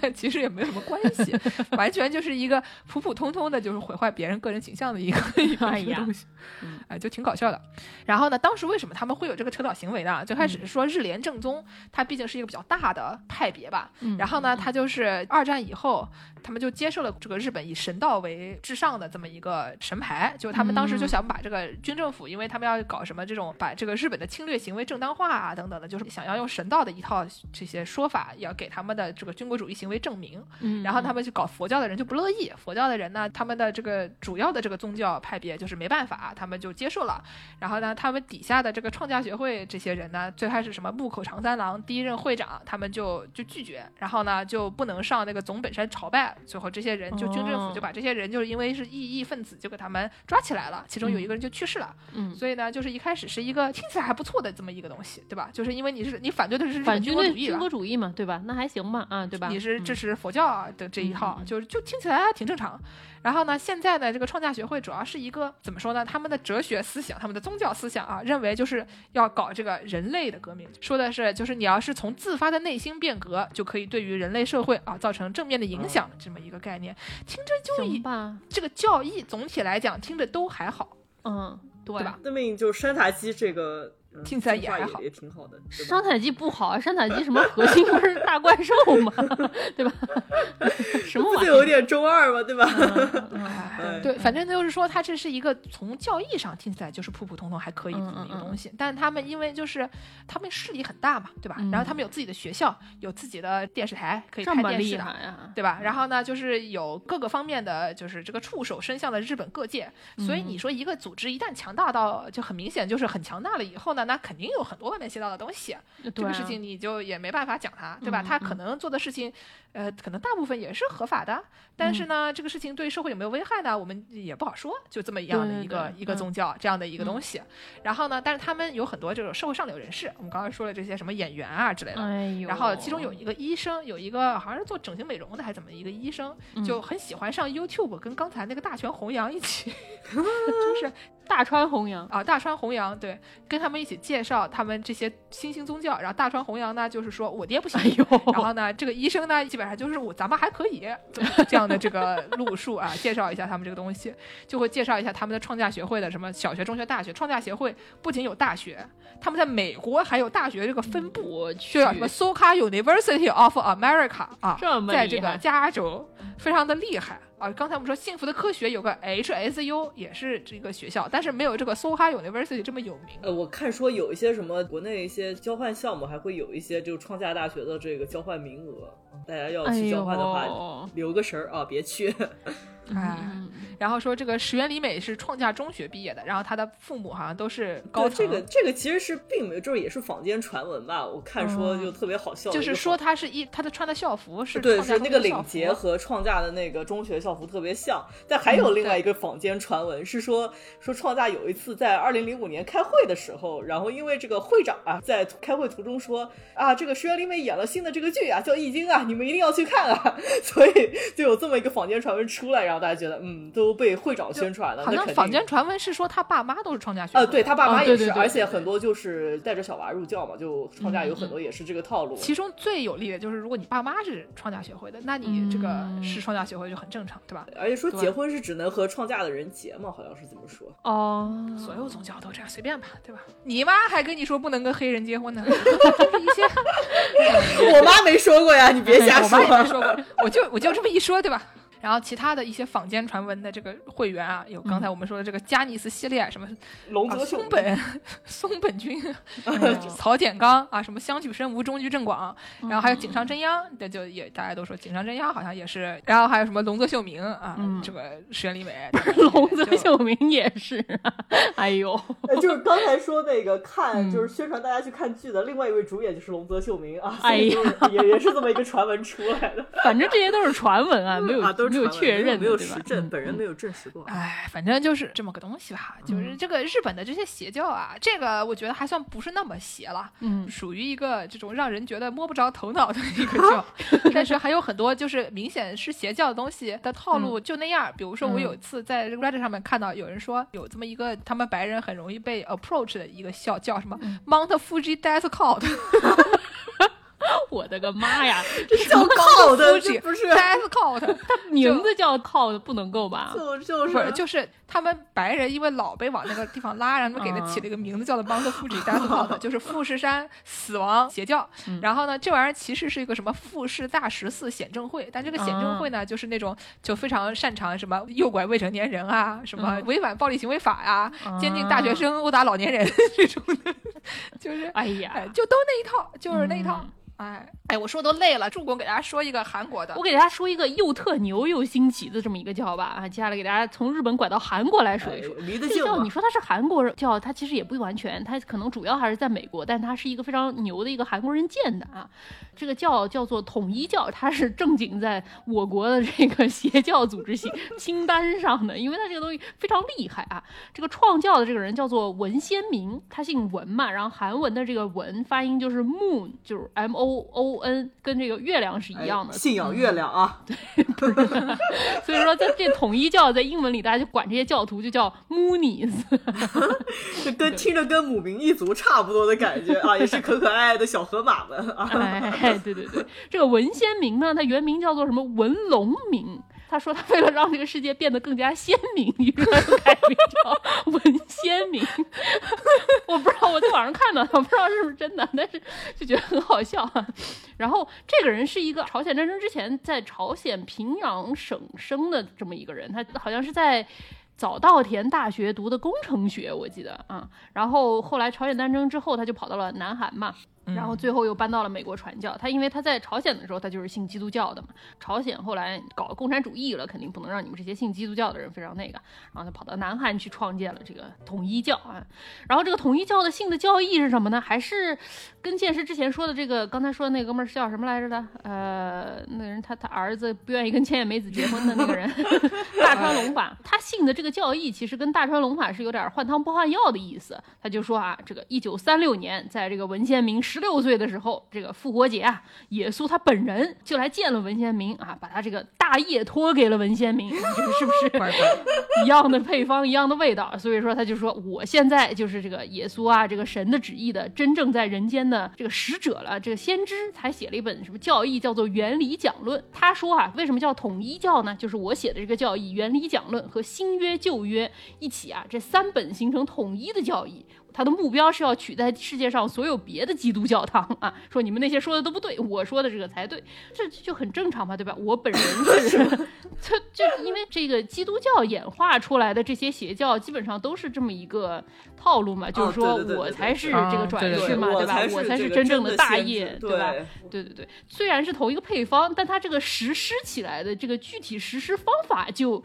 但其实也没有什么关系，完全就是一个普普通通的，就是毁坏别人个人形象的一个一个东西嗯，哎，就挺搞笑的。然后呢，当时为什么他们会有这个扯导行为呢？最开始是说日莲正宗，它毕竟是一个比较大的派别吧，嗯然后呢，它就是二战以后，他们就接受了这个日本以神道为至上的这么一个神牌，就他们当时就想把这个军政府，因为他们要搞什么这种把这个日本的侵略行为正当化啊等等的，就是想要用神道的一套这些说法，要给他们的这个军国主义行为证明。嗯然后他们就搞佛教的人就不乐意，佛教的人呢，他们的这个主要的这个宗教派别就是没办法，他们就接受了。然后呢，他们底下的这个创价学会这些人呢，最开始什么木口长三郎第一任会长，他们就就拒绝，然后呢就不能上那个总本山朝拜。最后这些人就军政府就把这些人就是因为是异异分子，就给他们抓起来了，其中有一个人就去世了。嗯所以呢，就是一开始是一个听起来还不错的这么一个东西，对吧？就是因为你是你反对的是反军国主义军国？主义嘛，对吧？那还还行吧，啊，对吧？你是嗯支持佛教啊的这一套，就就听起来还挺正常。然后呢，现在呢，这个创价学会主要是一个怎么说呢？他们的哲学思想，他们的宗教思想啊，认为就是要搞这个人类的革命，说的是就是你要是从自发的内心变革，就可以对于人类社会啊造成正面的影响，这么一个概念。听着就以行吧，这个教义总体来讲听着都还好，嗯，对对吧？那么就是山塔基这个嗯听起来也还好也挺好的。山塔基不好啊，山塔基什么核心不是大怪兽吗？对吧？什么玩意儿？不就有点中二吧？对吧？对，反正就是说，它这是一个从教义上听起来就是普普通通还可以的嗯这么一个东西，但他们因为就是他们势力很大嘛，对吧？然后他们有自己的学校，有自己的电视台可以这么厉拍电视的。对吧？然后呢，就是有各个方面的，就是这个触手伸向了日本各界，所以嗯你说一个组织一旦强大到，就很明显就是很强大了以后呢，那肯定有很多外面邪道的东西，这个事情你就也没办法讲他，对吧？嗯他可能做的事情，呃，可能大部分也是合法的，但嗯是呢，这个事情对社会有没有危害呢？我们也不好说。就这么一样的一个一个宗教这样的一个东西，然后呢，但是他们有很多这种社会上流人士，我们刚才说了这些什么演员啊之类的。哎，然后其中有一个医生，有一个好像是做整形美容的还是怎么一个医生，就嗯很喜欢上 YouTube 跟刚才那个大权弘扬一起，就是大川弘扬，啊，大川弘扬对，跟他们一起介绍他们这些新兴宗教。然后大川弘扬呢，就是说我爹不行，然后呢，这个医生呢，基本上就是我咱们还可以这样的这个路数啊，介绍一下他们这个东西，就会介绍一下他们的创价学会的什么小学、中学、大学。创价协会不仅有大学，他们在美国还有大学这个分部，叫什么 SoCal University of America 啊，这么在这个加州非常的厉害啊。刚才我们说幸福的科学有个 HSU 也是这个学校，但是没有这个 SoCal University 这么有名。呃，我看说有一些什么国内一些交换项目，还会有一些就创价大学的这个交换名额，大家要哎去交换的话，呦，留个神儿啊，别去。哎，嗯然后说这个石原里美是创价中学毕业的，然后她的父母好像都是高。这个这个其实是并没有，就是也是坊间传闻吧。我看说嗯就特别好笑就是说她是一她的穿的校服是对，是那个领结和创价的那个中学校服特别像。但还有嗯另外一个坊间传闻是说，说创价有一次在二零零五年开会的时候，然后因为这个会长啊在开会途中说啊，这个石原里美演了新的这个剧啊，叫《易经》啊，你们一定要去看啊，所以就有这么一个坊间传闻出来，然后大家觉得嗯都被会长宣传了，好像坊间传闻是说他爸妈都是创价学会呃，对他爸妈也是，哦对对对而且很多就是带着小娃入教嘛，就创价有很多也是这个套路。其中最有利的就是，如果你爸妈是创价学会的，那你这个嗯是创价学会就很正常，对吧？而且说结婚是只能和创价的人结嘛，好像是这么说。哦，所有宗教都这样，随便吧，对吧？你妈还跟你说不能跟黑人结婚呢，就是一些我妈没说过呀，你别瞎我妈也没说。说过，我就我就这么一说，对吧？然后其他的一些坊间传闻的这个会员啊，有刚才我们说的这个加尼斯系列，什么啊龙泽秀松本、松本君、哎曹简刚啊，什么相取慎吾、中居正广，然后还有井嗯。上真央，这就也大家都说井上真央好像也是，然后还有什么龙泽秀明啊，嗯这个石原里美，龙泽秀明也是，哎呦，呃就是刚才说那个看，嗯。就是宣传大家去看剧的另外一位主演就是龙泽秀明啊，哎呀所以就是也也是这么一个传闻出来的，反正这些都是传闻啊，没有啊，都没有确认，没有实证，嗯本人没有证实过。哎，反正就是这么个东西吧。就是嗯这个日本的这些邪教啊，这个我觉得还算不是那么邪了，嗯属于一个这种让人觉得摸不着头脑的一个教。但是还有很多就是明显是邪教的东西的套路就那样。比如说我有一次在 Reddit 上面看到有人说有这么一个他们白人很容易被 approach 的一个教叫什么 Mount Fuji Death Cult。我的个妈呀，这叫 cult 这不是，Death Cult，名字叫靠的不能够吧？就就不是，就是他们白人因为老被往那个地方拉，让他们给他起了一个名字叫做 Mount Fuji Death Cult，就是富士山死亡邪教。然后呢，这玩意儿其实是一个什么富士大十四显正会，但这个显正会呢，就是那种就非常擅长什么诱拐未成年人啊，什么违反暴力行为法呀、监禁大学生、殴打老年人这种的，就是哎呀。哎，，就都那一套，就是那一套。嗯。哎哎，我说都累了，助攻给大家说一个韩国的我，给大家说一个又特牛又新奇的这么一个教吧啊，接下来给大家从日本拐到韩国来说一说。哎离得近嘛这个教你。说它是韩国教，它其实也不完全，它可能主要还是在美国，但它是一个非常牛的一个韩国人建的啊。这个教叫做统一教，它是正经在我国的这个邪教组织清清单上的，因为它这个东西非常厉害啊。这个创教的这个人叫做文先明，他姓文嘛，然后韩文的这个文发音就是 moon，就是 M O O N，跟这个月亮是一样的，信仰月亮啊。对 所以说，在这统一教在英文里，大家就管这些教徒就叫 Moonies，这跟听着跟母明一族差不多的感觉啊，也是可可爱爱的小河马们啊。哎，对对对，这个文先明呢，他原名叫做什么文龙明。他说他为了让这个世界变得更加鲜明，于是他就改名叫文先明。我不知道我在网上看到的，我不知道是不是真的，但是就觉得很好笑。然后这个人是一个朝鲜战争之前在朝鲜平壤省生的这么一个人，他好像是在早稻田大学读的工程学，我记得啊。然后后来朝鲜战争之后，他就跑到了南韩嘛。然后最后又搬到了美国传教。他因为他在朝鲜的时候，他就是信基督教的嘛。朝鲜后来搞共产主义了，肯定不能让你们这些信基督教的人非常那个。然后他跑到南韩去创建了这个统一教啊。然后这个统一教的信的教义是什么呢？还是跟剑师之前说的这个刚才说的那哥们儿是叫什么来着的？呃，那人他他儿子不愿意跟千叶美子结婚的那个人，大川龙法。他信的这个教义其实跟大川龙法是有点换汤不换药的意思。他就说啊，这个一九三六年在这个文献明。十六岁的时候，这个复活节啊，耶稣他本人就来见了文先明啊，把他这个大业托给了文先明，你说是不是 一样的配方，一样的味道？所以说他就说，我现在就是这个耶稣啊，这个神的旨意的真正在人间的这个使者了，这个先知才写了一本什么教义，叫做《原理讲论》。他说啊，为什么叫统一教呢？就是我写的这个教义《原理讲论》和新约旧约一起啊，这三本形成统一的教义。他的目标是要取代世界上所有别的基督教堂啊！说你们那些说的都不对，我说的这个才对，这就很正常嘛，对吧？我本人 是，就就因为这个基督教演化出来的这些邪教，基本上都是这么一个套路嘛，就是说我才是这个转世嘛，对吧？我才是真正的大业，对吧？对对对，虽然是同一个配方，但它这个实施起来的这个具体实施方法就。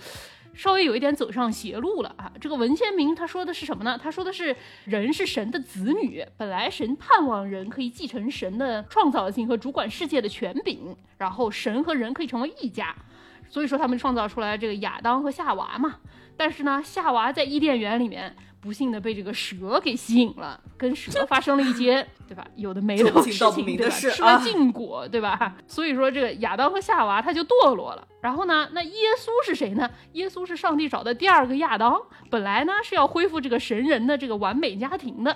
稍微有一点走上邪路了啊！这个文先明他说的是什么呢？他说的是人是神的子女，本来神盼望人可以继承神的创造性和主管世界的权柄，然后神和人可以成为一家，所以说他们创造出来这个亚当和夏娃嘛。但是呢，夏娃在伊甸园里面。不幸的被这个蛇给吸引了，跟蛇发生了一些，对吧？有的没的事情，对吧？吃了禁果，对吧？所以说这个亚当和夏娃他就堕落了。然后呢，那耶稣是谁呢？耶稣是上帝找的第二个亚当，本来呢是要恢复这个神人的这个完美家庭的。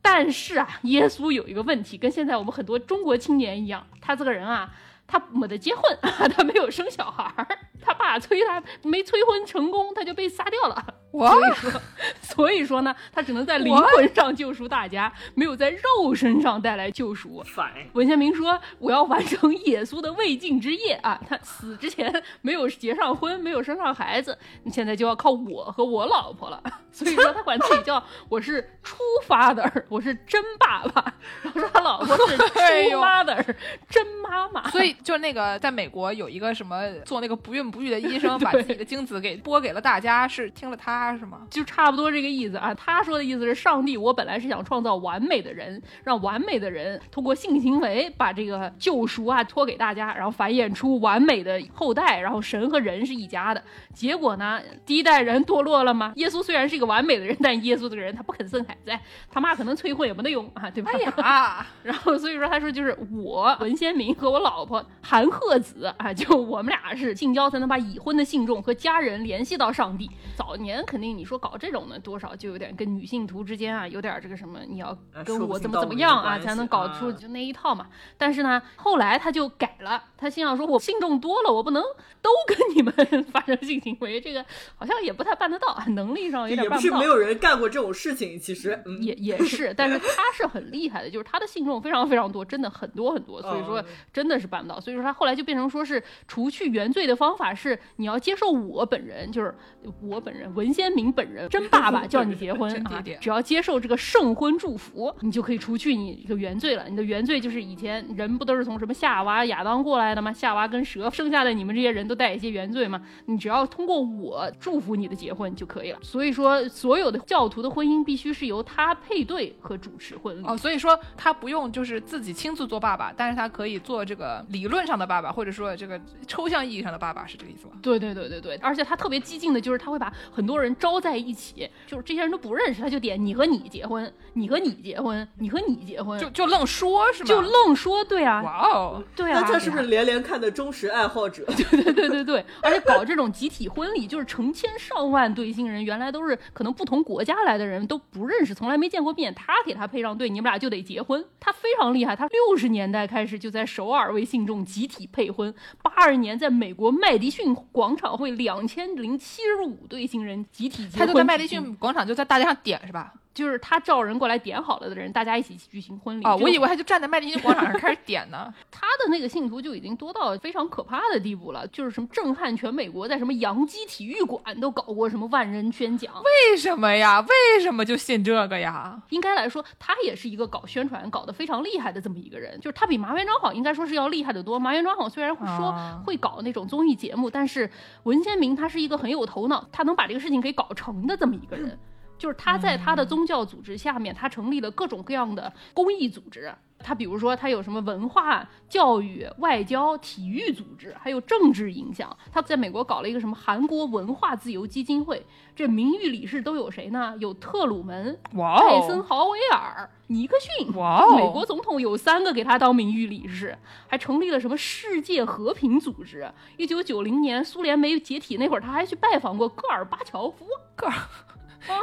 但是啊，耶稣有一个问题，跟现在我们很多中国青年一样，他这个人啊。他没得结婚，他没有生小孩儿，他爸催他没催婚成功，他就被杀掉了。所以说，所以说呢，他只能在灵魂上救赎大家，没有在肉身上带来救赎。文先明说：“我要完成耶稣的未尽之业啊！他死之前没有结上婚，没有生上孩子，你现在就要靠我和我老婆了。所以说，他管自己叫我是出发的，我是真爸爸。然后说他老婆是出妈的，真妈妈。所以。就是那个，在美国有一个什么做那个不孕不育的医生，把自己的精子给拨给了大家，是听了他是吗？就差不多这个意思啊。他说的意思是，上帝，我本来是想创造完美的人，让完美的人通过性行为把这个救赎啊托给大家，然后繁衍出完美的后代，然后神和人是一家的。结果呢，第一代人堕落了吗？耶稣虽然是一个完美的人，但耶稣这个人他不肯 生孩子，他妈可能催婚也没得用啊，对吧？哎呀，然后所以说他说就是我文先明和我老婆。韩鹤子啊，就我们俩是性交才能把已婚的信众和家人联系到上帝。早年肯定你说搞这种的，多少就有点跟女性徒之间啊有点这个什么，你要跟我怎么怎么样啊，才能搞出就那一套嘛。但是呢，后来他就改了，他心想说，我信众多了，我不能都跟你们 发生性行为，这个好像也不太办得到，能力上有点办不到。也不是没有人干过这种事情，其实也也是，但是他是很厉害的，就是他的信众非常非常多，真的很多很多，所以说真的是办不到。所以说他后来就变成说是除去原罪的方法是你要接受我本人，就是我本人文先明本人真爸爸 叫你结婚啊，只要接受这个圣婚祝福，你就可以除去你这个原罪了。你的原罪就是以前人不都是从什么夏娃、亚当过来的吗？夏娃跟蛇剩下的你们这些人都带一些原罪嘛？你只要通过我祝福你的结婚就可以了。所以说，所有的教徒的婚姻必须是由他配对和主持婚礼哦。所以说他不用就是自己亲自做爸爸，但是他可以做这个理论上的爸爸。或者说这个抽象意义上的爸爸是这个意思吗？对对对对对，而且他特别激进的，就是他会把很多人人招在一起，就是这些人都不认识，他就点你和你结婚，你和你结婚，你和你结婚，就就愣说是吗？就愣说，对啊，哇哦，对啊，那这是不是连连看的忠实爱好者？对对对对对，而且搞这种集体婚礼，就是成千上万对新人，原来都是可能不同国家来的人都不认识，从来没见过面，他给他配上对，你们俩就得结婚。他非常厉害，他六十年代开始就在首尔为信众集体配婚，八二年在美国麦迪逊广场会两千零七十五对新人集体结婚，他就在麦迪逊广场就在大街上点是吧？就是他叫人过来点好了的人，大家一起举行婚礼。哦，我以为他就站在麦迪逊广场上开始点呢。他的那个信徒就已经多到非常可怕的地步了，就是什么震撼全美国，在什么洋基体育馆都搞过什么万人宣讲。为什么呀？为什么就信这个呀？应该来说，他也是一个搞宣传搞得非常厉害的这么一个人，就是他比麻原彰晃应该说是要厉害得多。麻原彰晃虽然会说啊会搞那种综艺节目，但是文先明他是一个很有头脑，他能把这个事情给搞成的这么一个人。就是他在他的宗教组织下面，他成立了各种各样的公益组织。他比如说，他有什么文化、教育、外交、体育组织，还有政治影响。他在美国搞了一个什么韩国文化自由基金会，这名誉理事都有谁呢？有特鲁门、哇艾森哦，豪威尔、尼克逊。美国总统有三个给他当名誉理事，还成立了什么世界和平组织。一九九零年苏联没解体那会儿，他还去拜访过戈尔巴乔夫。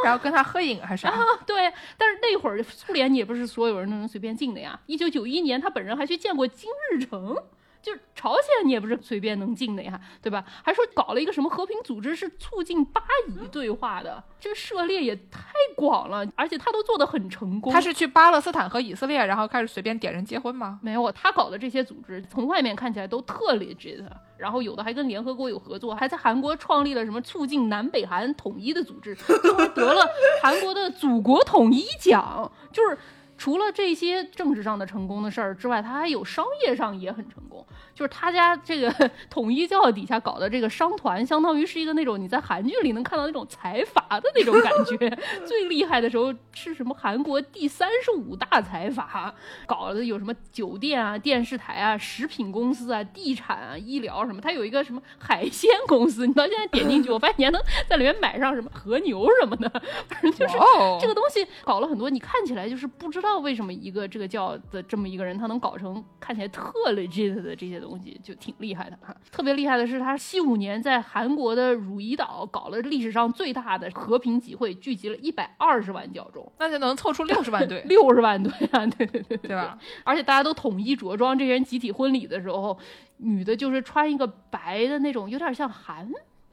然后跟他合影还是啥？对，但是那会儿苏联也不是所有人都能随便进的呀。一九九一年，他本人还去见过金日成。就是朝鲜，你也不是随便能进的呀，对吧？还说搞了一个什么和平组织，是促进巴以对话的，这个涉猎也太广了，而且他都做得很成功。他是去巴勒斯坦和以色列，然后开始随便点人结婚吗？没有，他搞的这些组织，从外面看起来都特 legit，然后有的还跟联合国有合作，还在韩国创立了什么促进南北韩统一的组织，最后还得了韩国的祖国统一奖。就是除了这些政治上的成功的事儿之外，他还有商业上也很成功。就是他家这个 统一教底下搞的这个商团，相当于是一个那种你在韩剧里能看到那种财阀的那种感觉。最厉害的时候是什么？韩国第三十五大财阀，搞的有什么酒店啊、电视台啊、食品公司啊、地产啊、医疗什么。他有一个什么海鲜公司，你到现在点进去，我发现你还能在里面买上什么和牛什么的，反正就是这个东西搞了很多，你看起来就是不知道为什么一个这个教的这么一个人，他能搞成看起来特 legit 的这些东西，就挺厉害的哈。特别厉害的是，他七五年在韩国的汝矣岛搞了历史上最大的和平集会，聚集了一百二十万教众，那就能凑出六十万队，六十万队啊，对对对对吧？而且大家都统一着装，这些人集体婚礼的时候，女的就是穿一个白的那种，有点像韩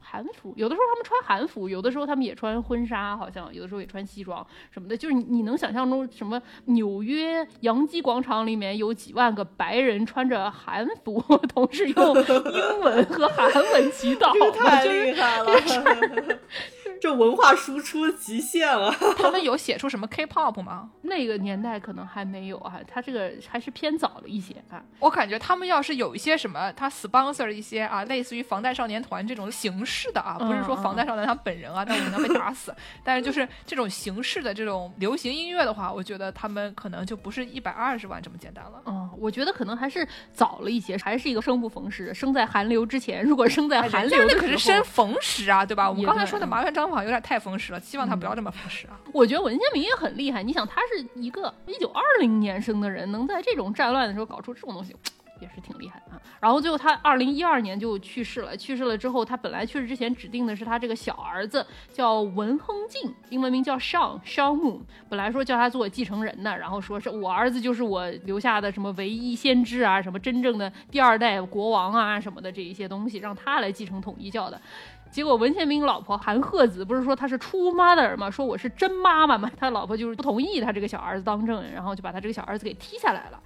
韩服，有的时候他们穿韩服，有的时候他们也穿婚纱，好像有的时候也穿西装什么的。就是你你能想象中什么纽约洋基广场里面有几万个白人穿着韩服，同时用英文和韩文祈祷？太就是厉害了，这文化输出极限了。他们有写出什么 K-pop 吗？那个年代可能还没有啊，他这个还是偏早了一些啊。我感觉他们要是有一些什么，他 sponsor 一些啊，类似于防弹少年团这种形式的啊，不是说防弹少年团本人啊，那我能被打死。但是就是这种形式的这种流行音乐的话，我觉得他们可能就不是一百二十万这么简单了。嗯，我觉得可能还是早了一些，还是一个生不逢时，生在寒流之前。如果生在寒流那可是生逢时啊，对吧？我们刚才说的麻原彰晃有点太风实了，希望他不要这么风实啊。我觉得文先明也很厉害。你想，他是一个一九二零年生的人，能在这种战乱的时候搞出这种东西。也是挺厉害的啊，然后最后他二零一二年就去世了。去世了之后，他本来去世之前指定的是他这个小儿子叫文亨进，英文名叫 Sean Sean Moon，本来说叫他做继承人的，然后说是我儿子就是我留下的什么唯一先知啊，什么真正的第二代国王啊什么的这一些东西，让他来继承统一教的。结果文献明老婆韩鹤子不是说他是 true mother 吗？说我是真妈妈吗，他老婆就是不同意他这个小儿子当政，然后就把他这个小儿子给踢下来了。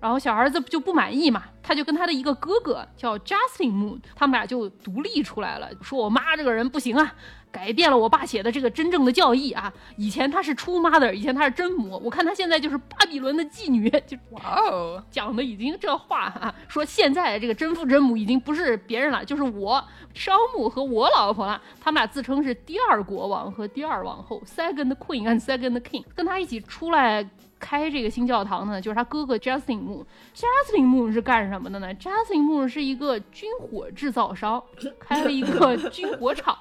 然后小儿子就不满意嘛，他就跟他的一个哥哥叫 Justin Moon，他们俩就独立出来了，说我妈这个人不行啊，改变了我爸写的这个真正的教义啊。以前她是 true mother，以前她是真母，我看她现在就是巴比伦的妓女，就哇哦，讲的已经这话啊，说现在这个真父真母已经不是别人了，就是我商母和我老婆了。他们俩自称是第二国王和第二王后，second queen and second king。跟他一起出来开这个新教堂呢，就是他哥哥 Justin Moon。Justin Moon 是干什么的呢？Justin Moon 是一个军火制造商，开了一个军火厂。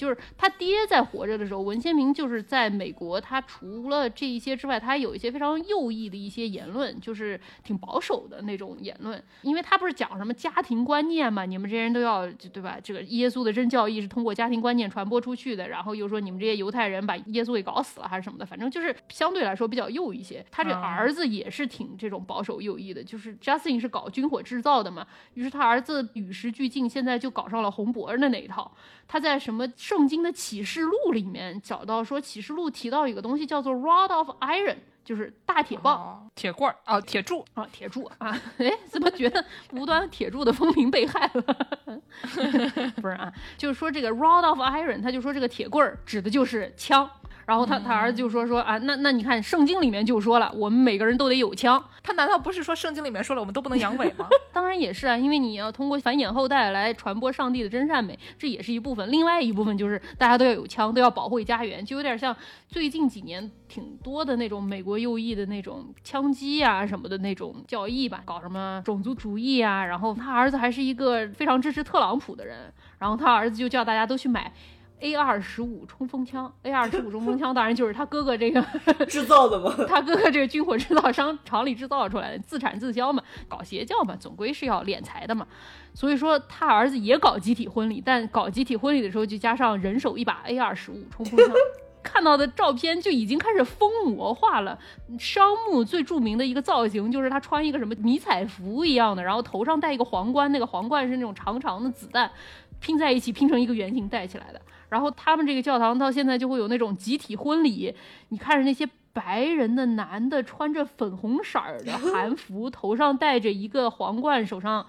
就是他爹在活着的时候，文先明就是在美国，他除了这一些之外，他还有一些非常右翼的一些言论，就是挺保守的那种言论，因为他不是讲什么家庭观念嘛，你们这些人都要对吧？这个耶稣的真教义是通过家庭观念传播出去的，然后又说你们这些犹太人把耶稣给搞死了还是什么的，反正就是相对来说比较右一些。他这儿子也是挺这种保守右翼的，就是 Justin 是搞军火制造的嘛，于是他儿子与时俱进，现在就搞上了红脖的那一套。他在什么圣经的启示录里面找到说，启示录提到一个东西叫做 rod of iron，就是大铁棒。哦铁棍儿啊，铁柱，啊，铁柱啊，哎，怎么觉得无端铁柱的风评被害了？不是啊，就是说这个 rod of iron，他就说这个铁棍儿指的就是枪。然后他他儿子就说说啊，那那你看圣经里面就说了，我们每个人都得有枪。他难道不是说圣经里面说了我们都不能阳痿吗？当然也是啊，因为你要通过繁衍后代来传播上帝的真善美，这也是一部分。另外一部分就是大家都要有枪，都要保护家园，就有点像最近几年挺多的那种美国右翼的那种枪击啊什么的那种教义吧，搞什么种族主义啊。然后他儿子还是一个非常支持特朗普的人，然后他儿子就叫大家都去买。A 二十五冲锋枪，A 二十五冲锋枪当然就是他哥哥这个 制造的嘛？他哥哥这个军火制造商厂里制造出来的，自产自销嘛，搞邪教嘛，总归是要敛财的嘛。所以说他儿子也搞集体婚礼，但搞集体婚礼的时候就加上人手一把 A 二十五冲锋枪。看到的照片就已经开始疯魔化了。商木最著名的一个造型就是他穿一个什么迷彩服一样的，然后头上戴一个皇冠，那个皇冠是那种长长的子弹拼在一起拼成一个圆形戴起来的。然后他们这个教堂到现在就会有那种集体婚礼，你看着那些白人的男的穿着粉红色儿的 韩服，头上戴着一个皇冠，手上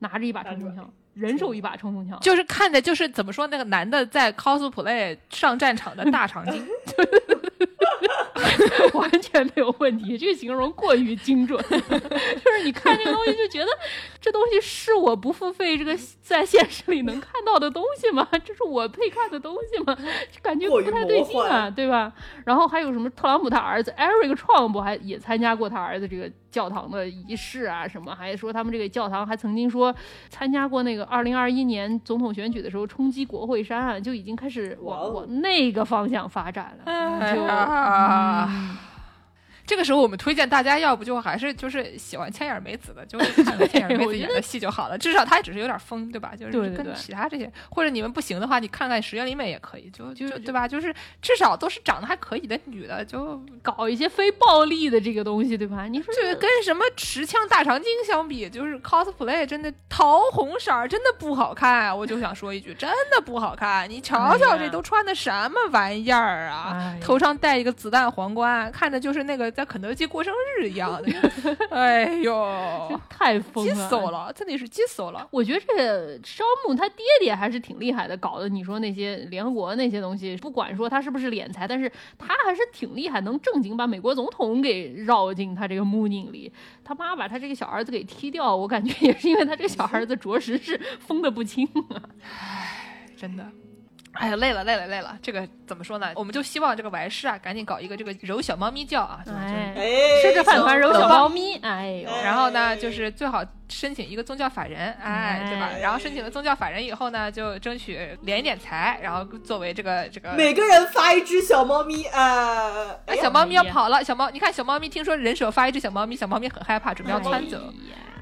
拿着一把冲锋枪，人手一把冲锋枪，就是看着就是怎么说那个男的在 cosplay 上战场的大长今 完全没有问题，这个形容过于精准。就是你看这个东西就觉得这东西是我不付费这个在现实里能看到的东西吗？这是我配看的东西吗？感觉不太对劲啊，对吧？然后还有什么特朗普他儿子 Eric Trump 还也参加过他儿子这个教堂的仪式啊，什么还说他们这个教堂还曾经说参加过那个二零二一年总统选举的时候冲击国会山啊，就已经开始往往那个方向发展了，就。啊。这个时候，我们推荐大家，要不就还是就是喜欢千眼美子的，就看千眼美子演的戏就好了。至少她只是有点疯，对吧？就是跟其他这些，或者你们不行的话，你看看石原里美也可以，就就对吧？就是至少都是长得还可以的女的，就搞一些非暴力的这个东西，对吧？你说这个跟什么持枪大长今相比，就是 cosplay 真的桃红色真的不好看。我就想说一句，真的不好看。你瞧瞧这都穿的什么玩意儿啊？头上戴一个子弹皇冠，看着就是那个。在肯德基过生日一样的，哎呦，太疯了，急死我了，真的是急死我了。我觉得这个烧木他爹爹还是挺厉害的，搞的你说那些联合国那些东西，不管说他是不是敛财，但是他还是挺厉害，能正经把美国总统给绕进他这个木宁里。他妈把他这个小儿子给踢掉，我感觉也是因为他这个小儿子着实是疯的不轻啊，唉，真的。哎呀，累了，累了，累了！这个怎么说呢？我们就希望这个完事啊，赶紧搞一个这个揉小猫咪叫啊，哎，吃着饭团揉小猫咪，哎呦！然后呢，就是最好申请一个宗教法人，哎，对吧？然后申请了宗教法人以后呢，就争取敛一点财，然后作为这个这个每个人发一只小猫咪，啊，那小猫咪要跑了，小猫，你看小猫咪，听说人手发一只小猫咪，小猫咪很害怕，准备要窜走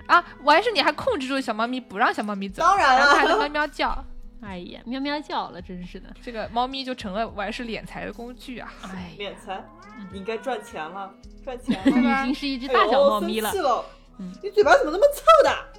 啊！完事你还控制住小猫咪，不让小猫咪走，当然了，还在喵喵叫。哎呀，喵喵叫了，真是的！这个猫咪就成了玩是敛财的工具啊！哎，敛财，你应该赚钱了，赚钱 了，已经是一只大小猫咪了。生气了，你嘴巴怎么那么臭的？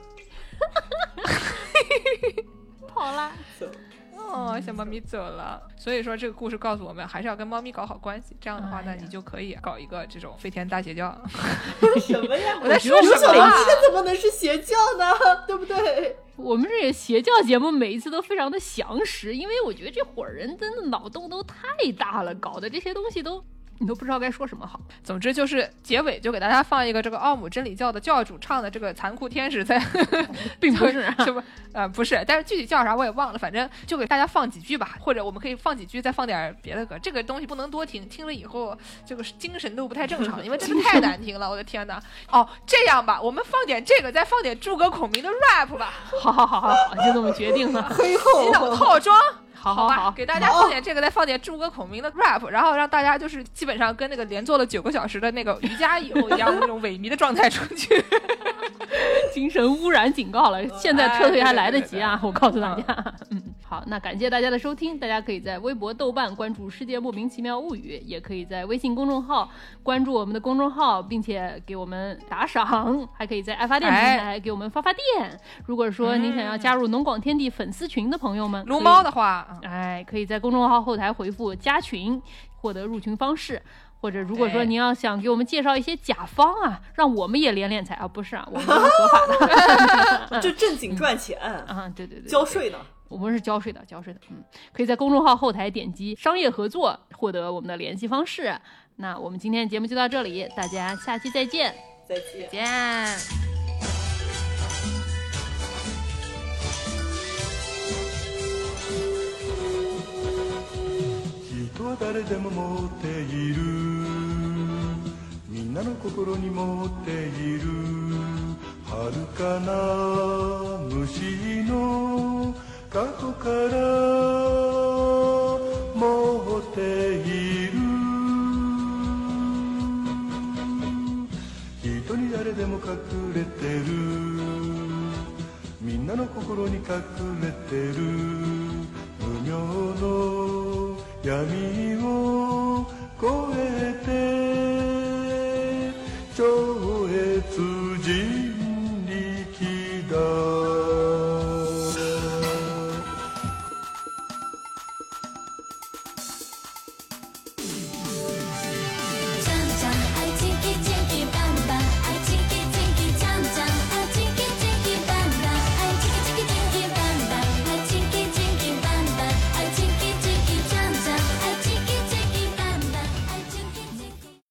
跑了。哦，小猫咪走了，所以说这个故事告诉我们，还是要跟猫咪搞好关系。这样的话呢，你就可以搞一个这种飞天大邪教。什么呀？我在说什么？小猫咪怎么能是邪教呢？对不对？我们这个邪教节目每一次都非常的详实，因为我觉得这伙人真的脑洞都太大了，搞的这些东西都。你都不知道该说什么好。总之就是结尾就给大家放一个这个奥姆真理教的教主唱的这个残酷天使在，并不是，是不？呃，不是，但是具体叫啥我也忘了，反正就给大家放几句吧，或者我们可以放几句，再放点别的歌。这个东西不能多听，听了以后这个精神都不太正常，因为真的太难听了，我的天哪！哦，这样吧，我们放点这个，再放点诸葛孔明的 rap 吧。好好好好好，就这么决定了。黑后洗脑套装。吧，好好好，给大家放点这个，再放点诸葛孔明的 rap，然后让大家就是基本上跟那个连做了九个小时的那个瑜伽以后一样的那种萎靡的状态出去。精神污染警告了，现在撤退还来得及啊！我告诉大家，嗯，好，那感谢大家的收听，大家可以在微博、豆瓣关注“世界莫名其妙物语”，也可以在微信公众号关注我们的公众号，并且给我们打赏，还可以在爱发电平台给我们发发电。如果说你想要加入农广天地粉丝群的朋友们，撸猫的话，哎，可以在公众号后台回复“加群”获得入群方式。或者如果说您要想给我们介绍一些甲方啊，让我们也连连财。啊，不是啊，我们是合法的，就正经赚钱啊，对对对，交税呢，我们是交税的，交税的，嗯，可以在公众号后台点击商业合作，获得我们的联系方式。那我们今天的节目就到这里，大家下期再见，再见，见。人は誰でも持っている。みんなの心に持っている。遥かな虫の過去から持っている。人に誰でも隠れてる。みんなの心に隠れてる。無名の y amigo cohete.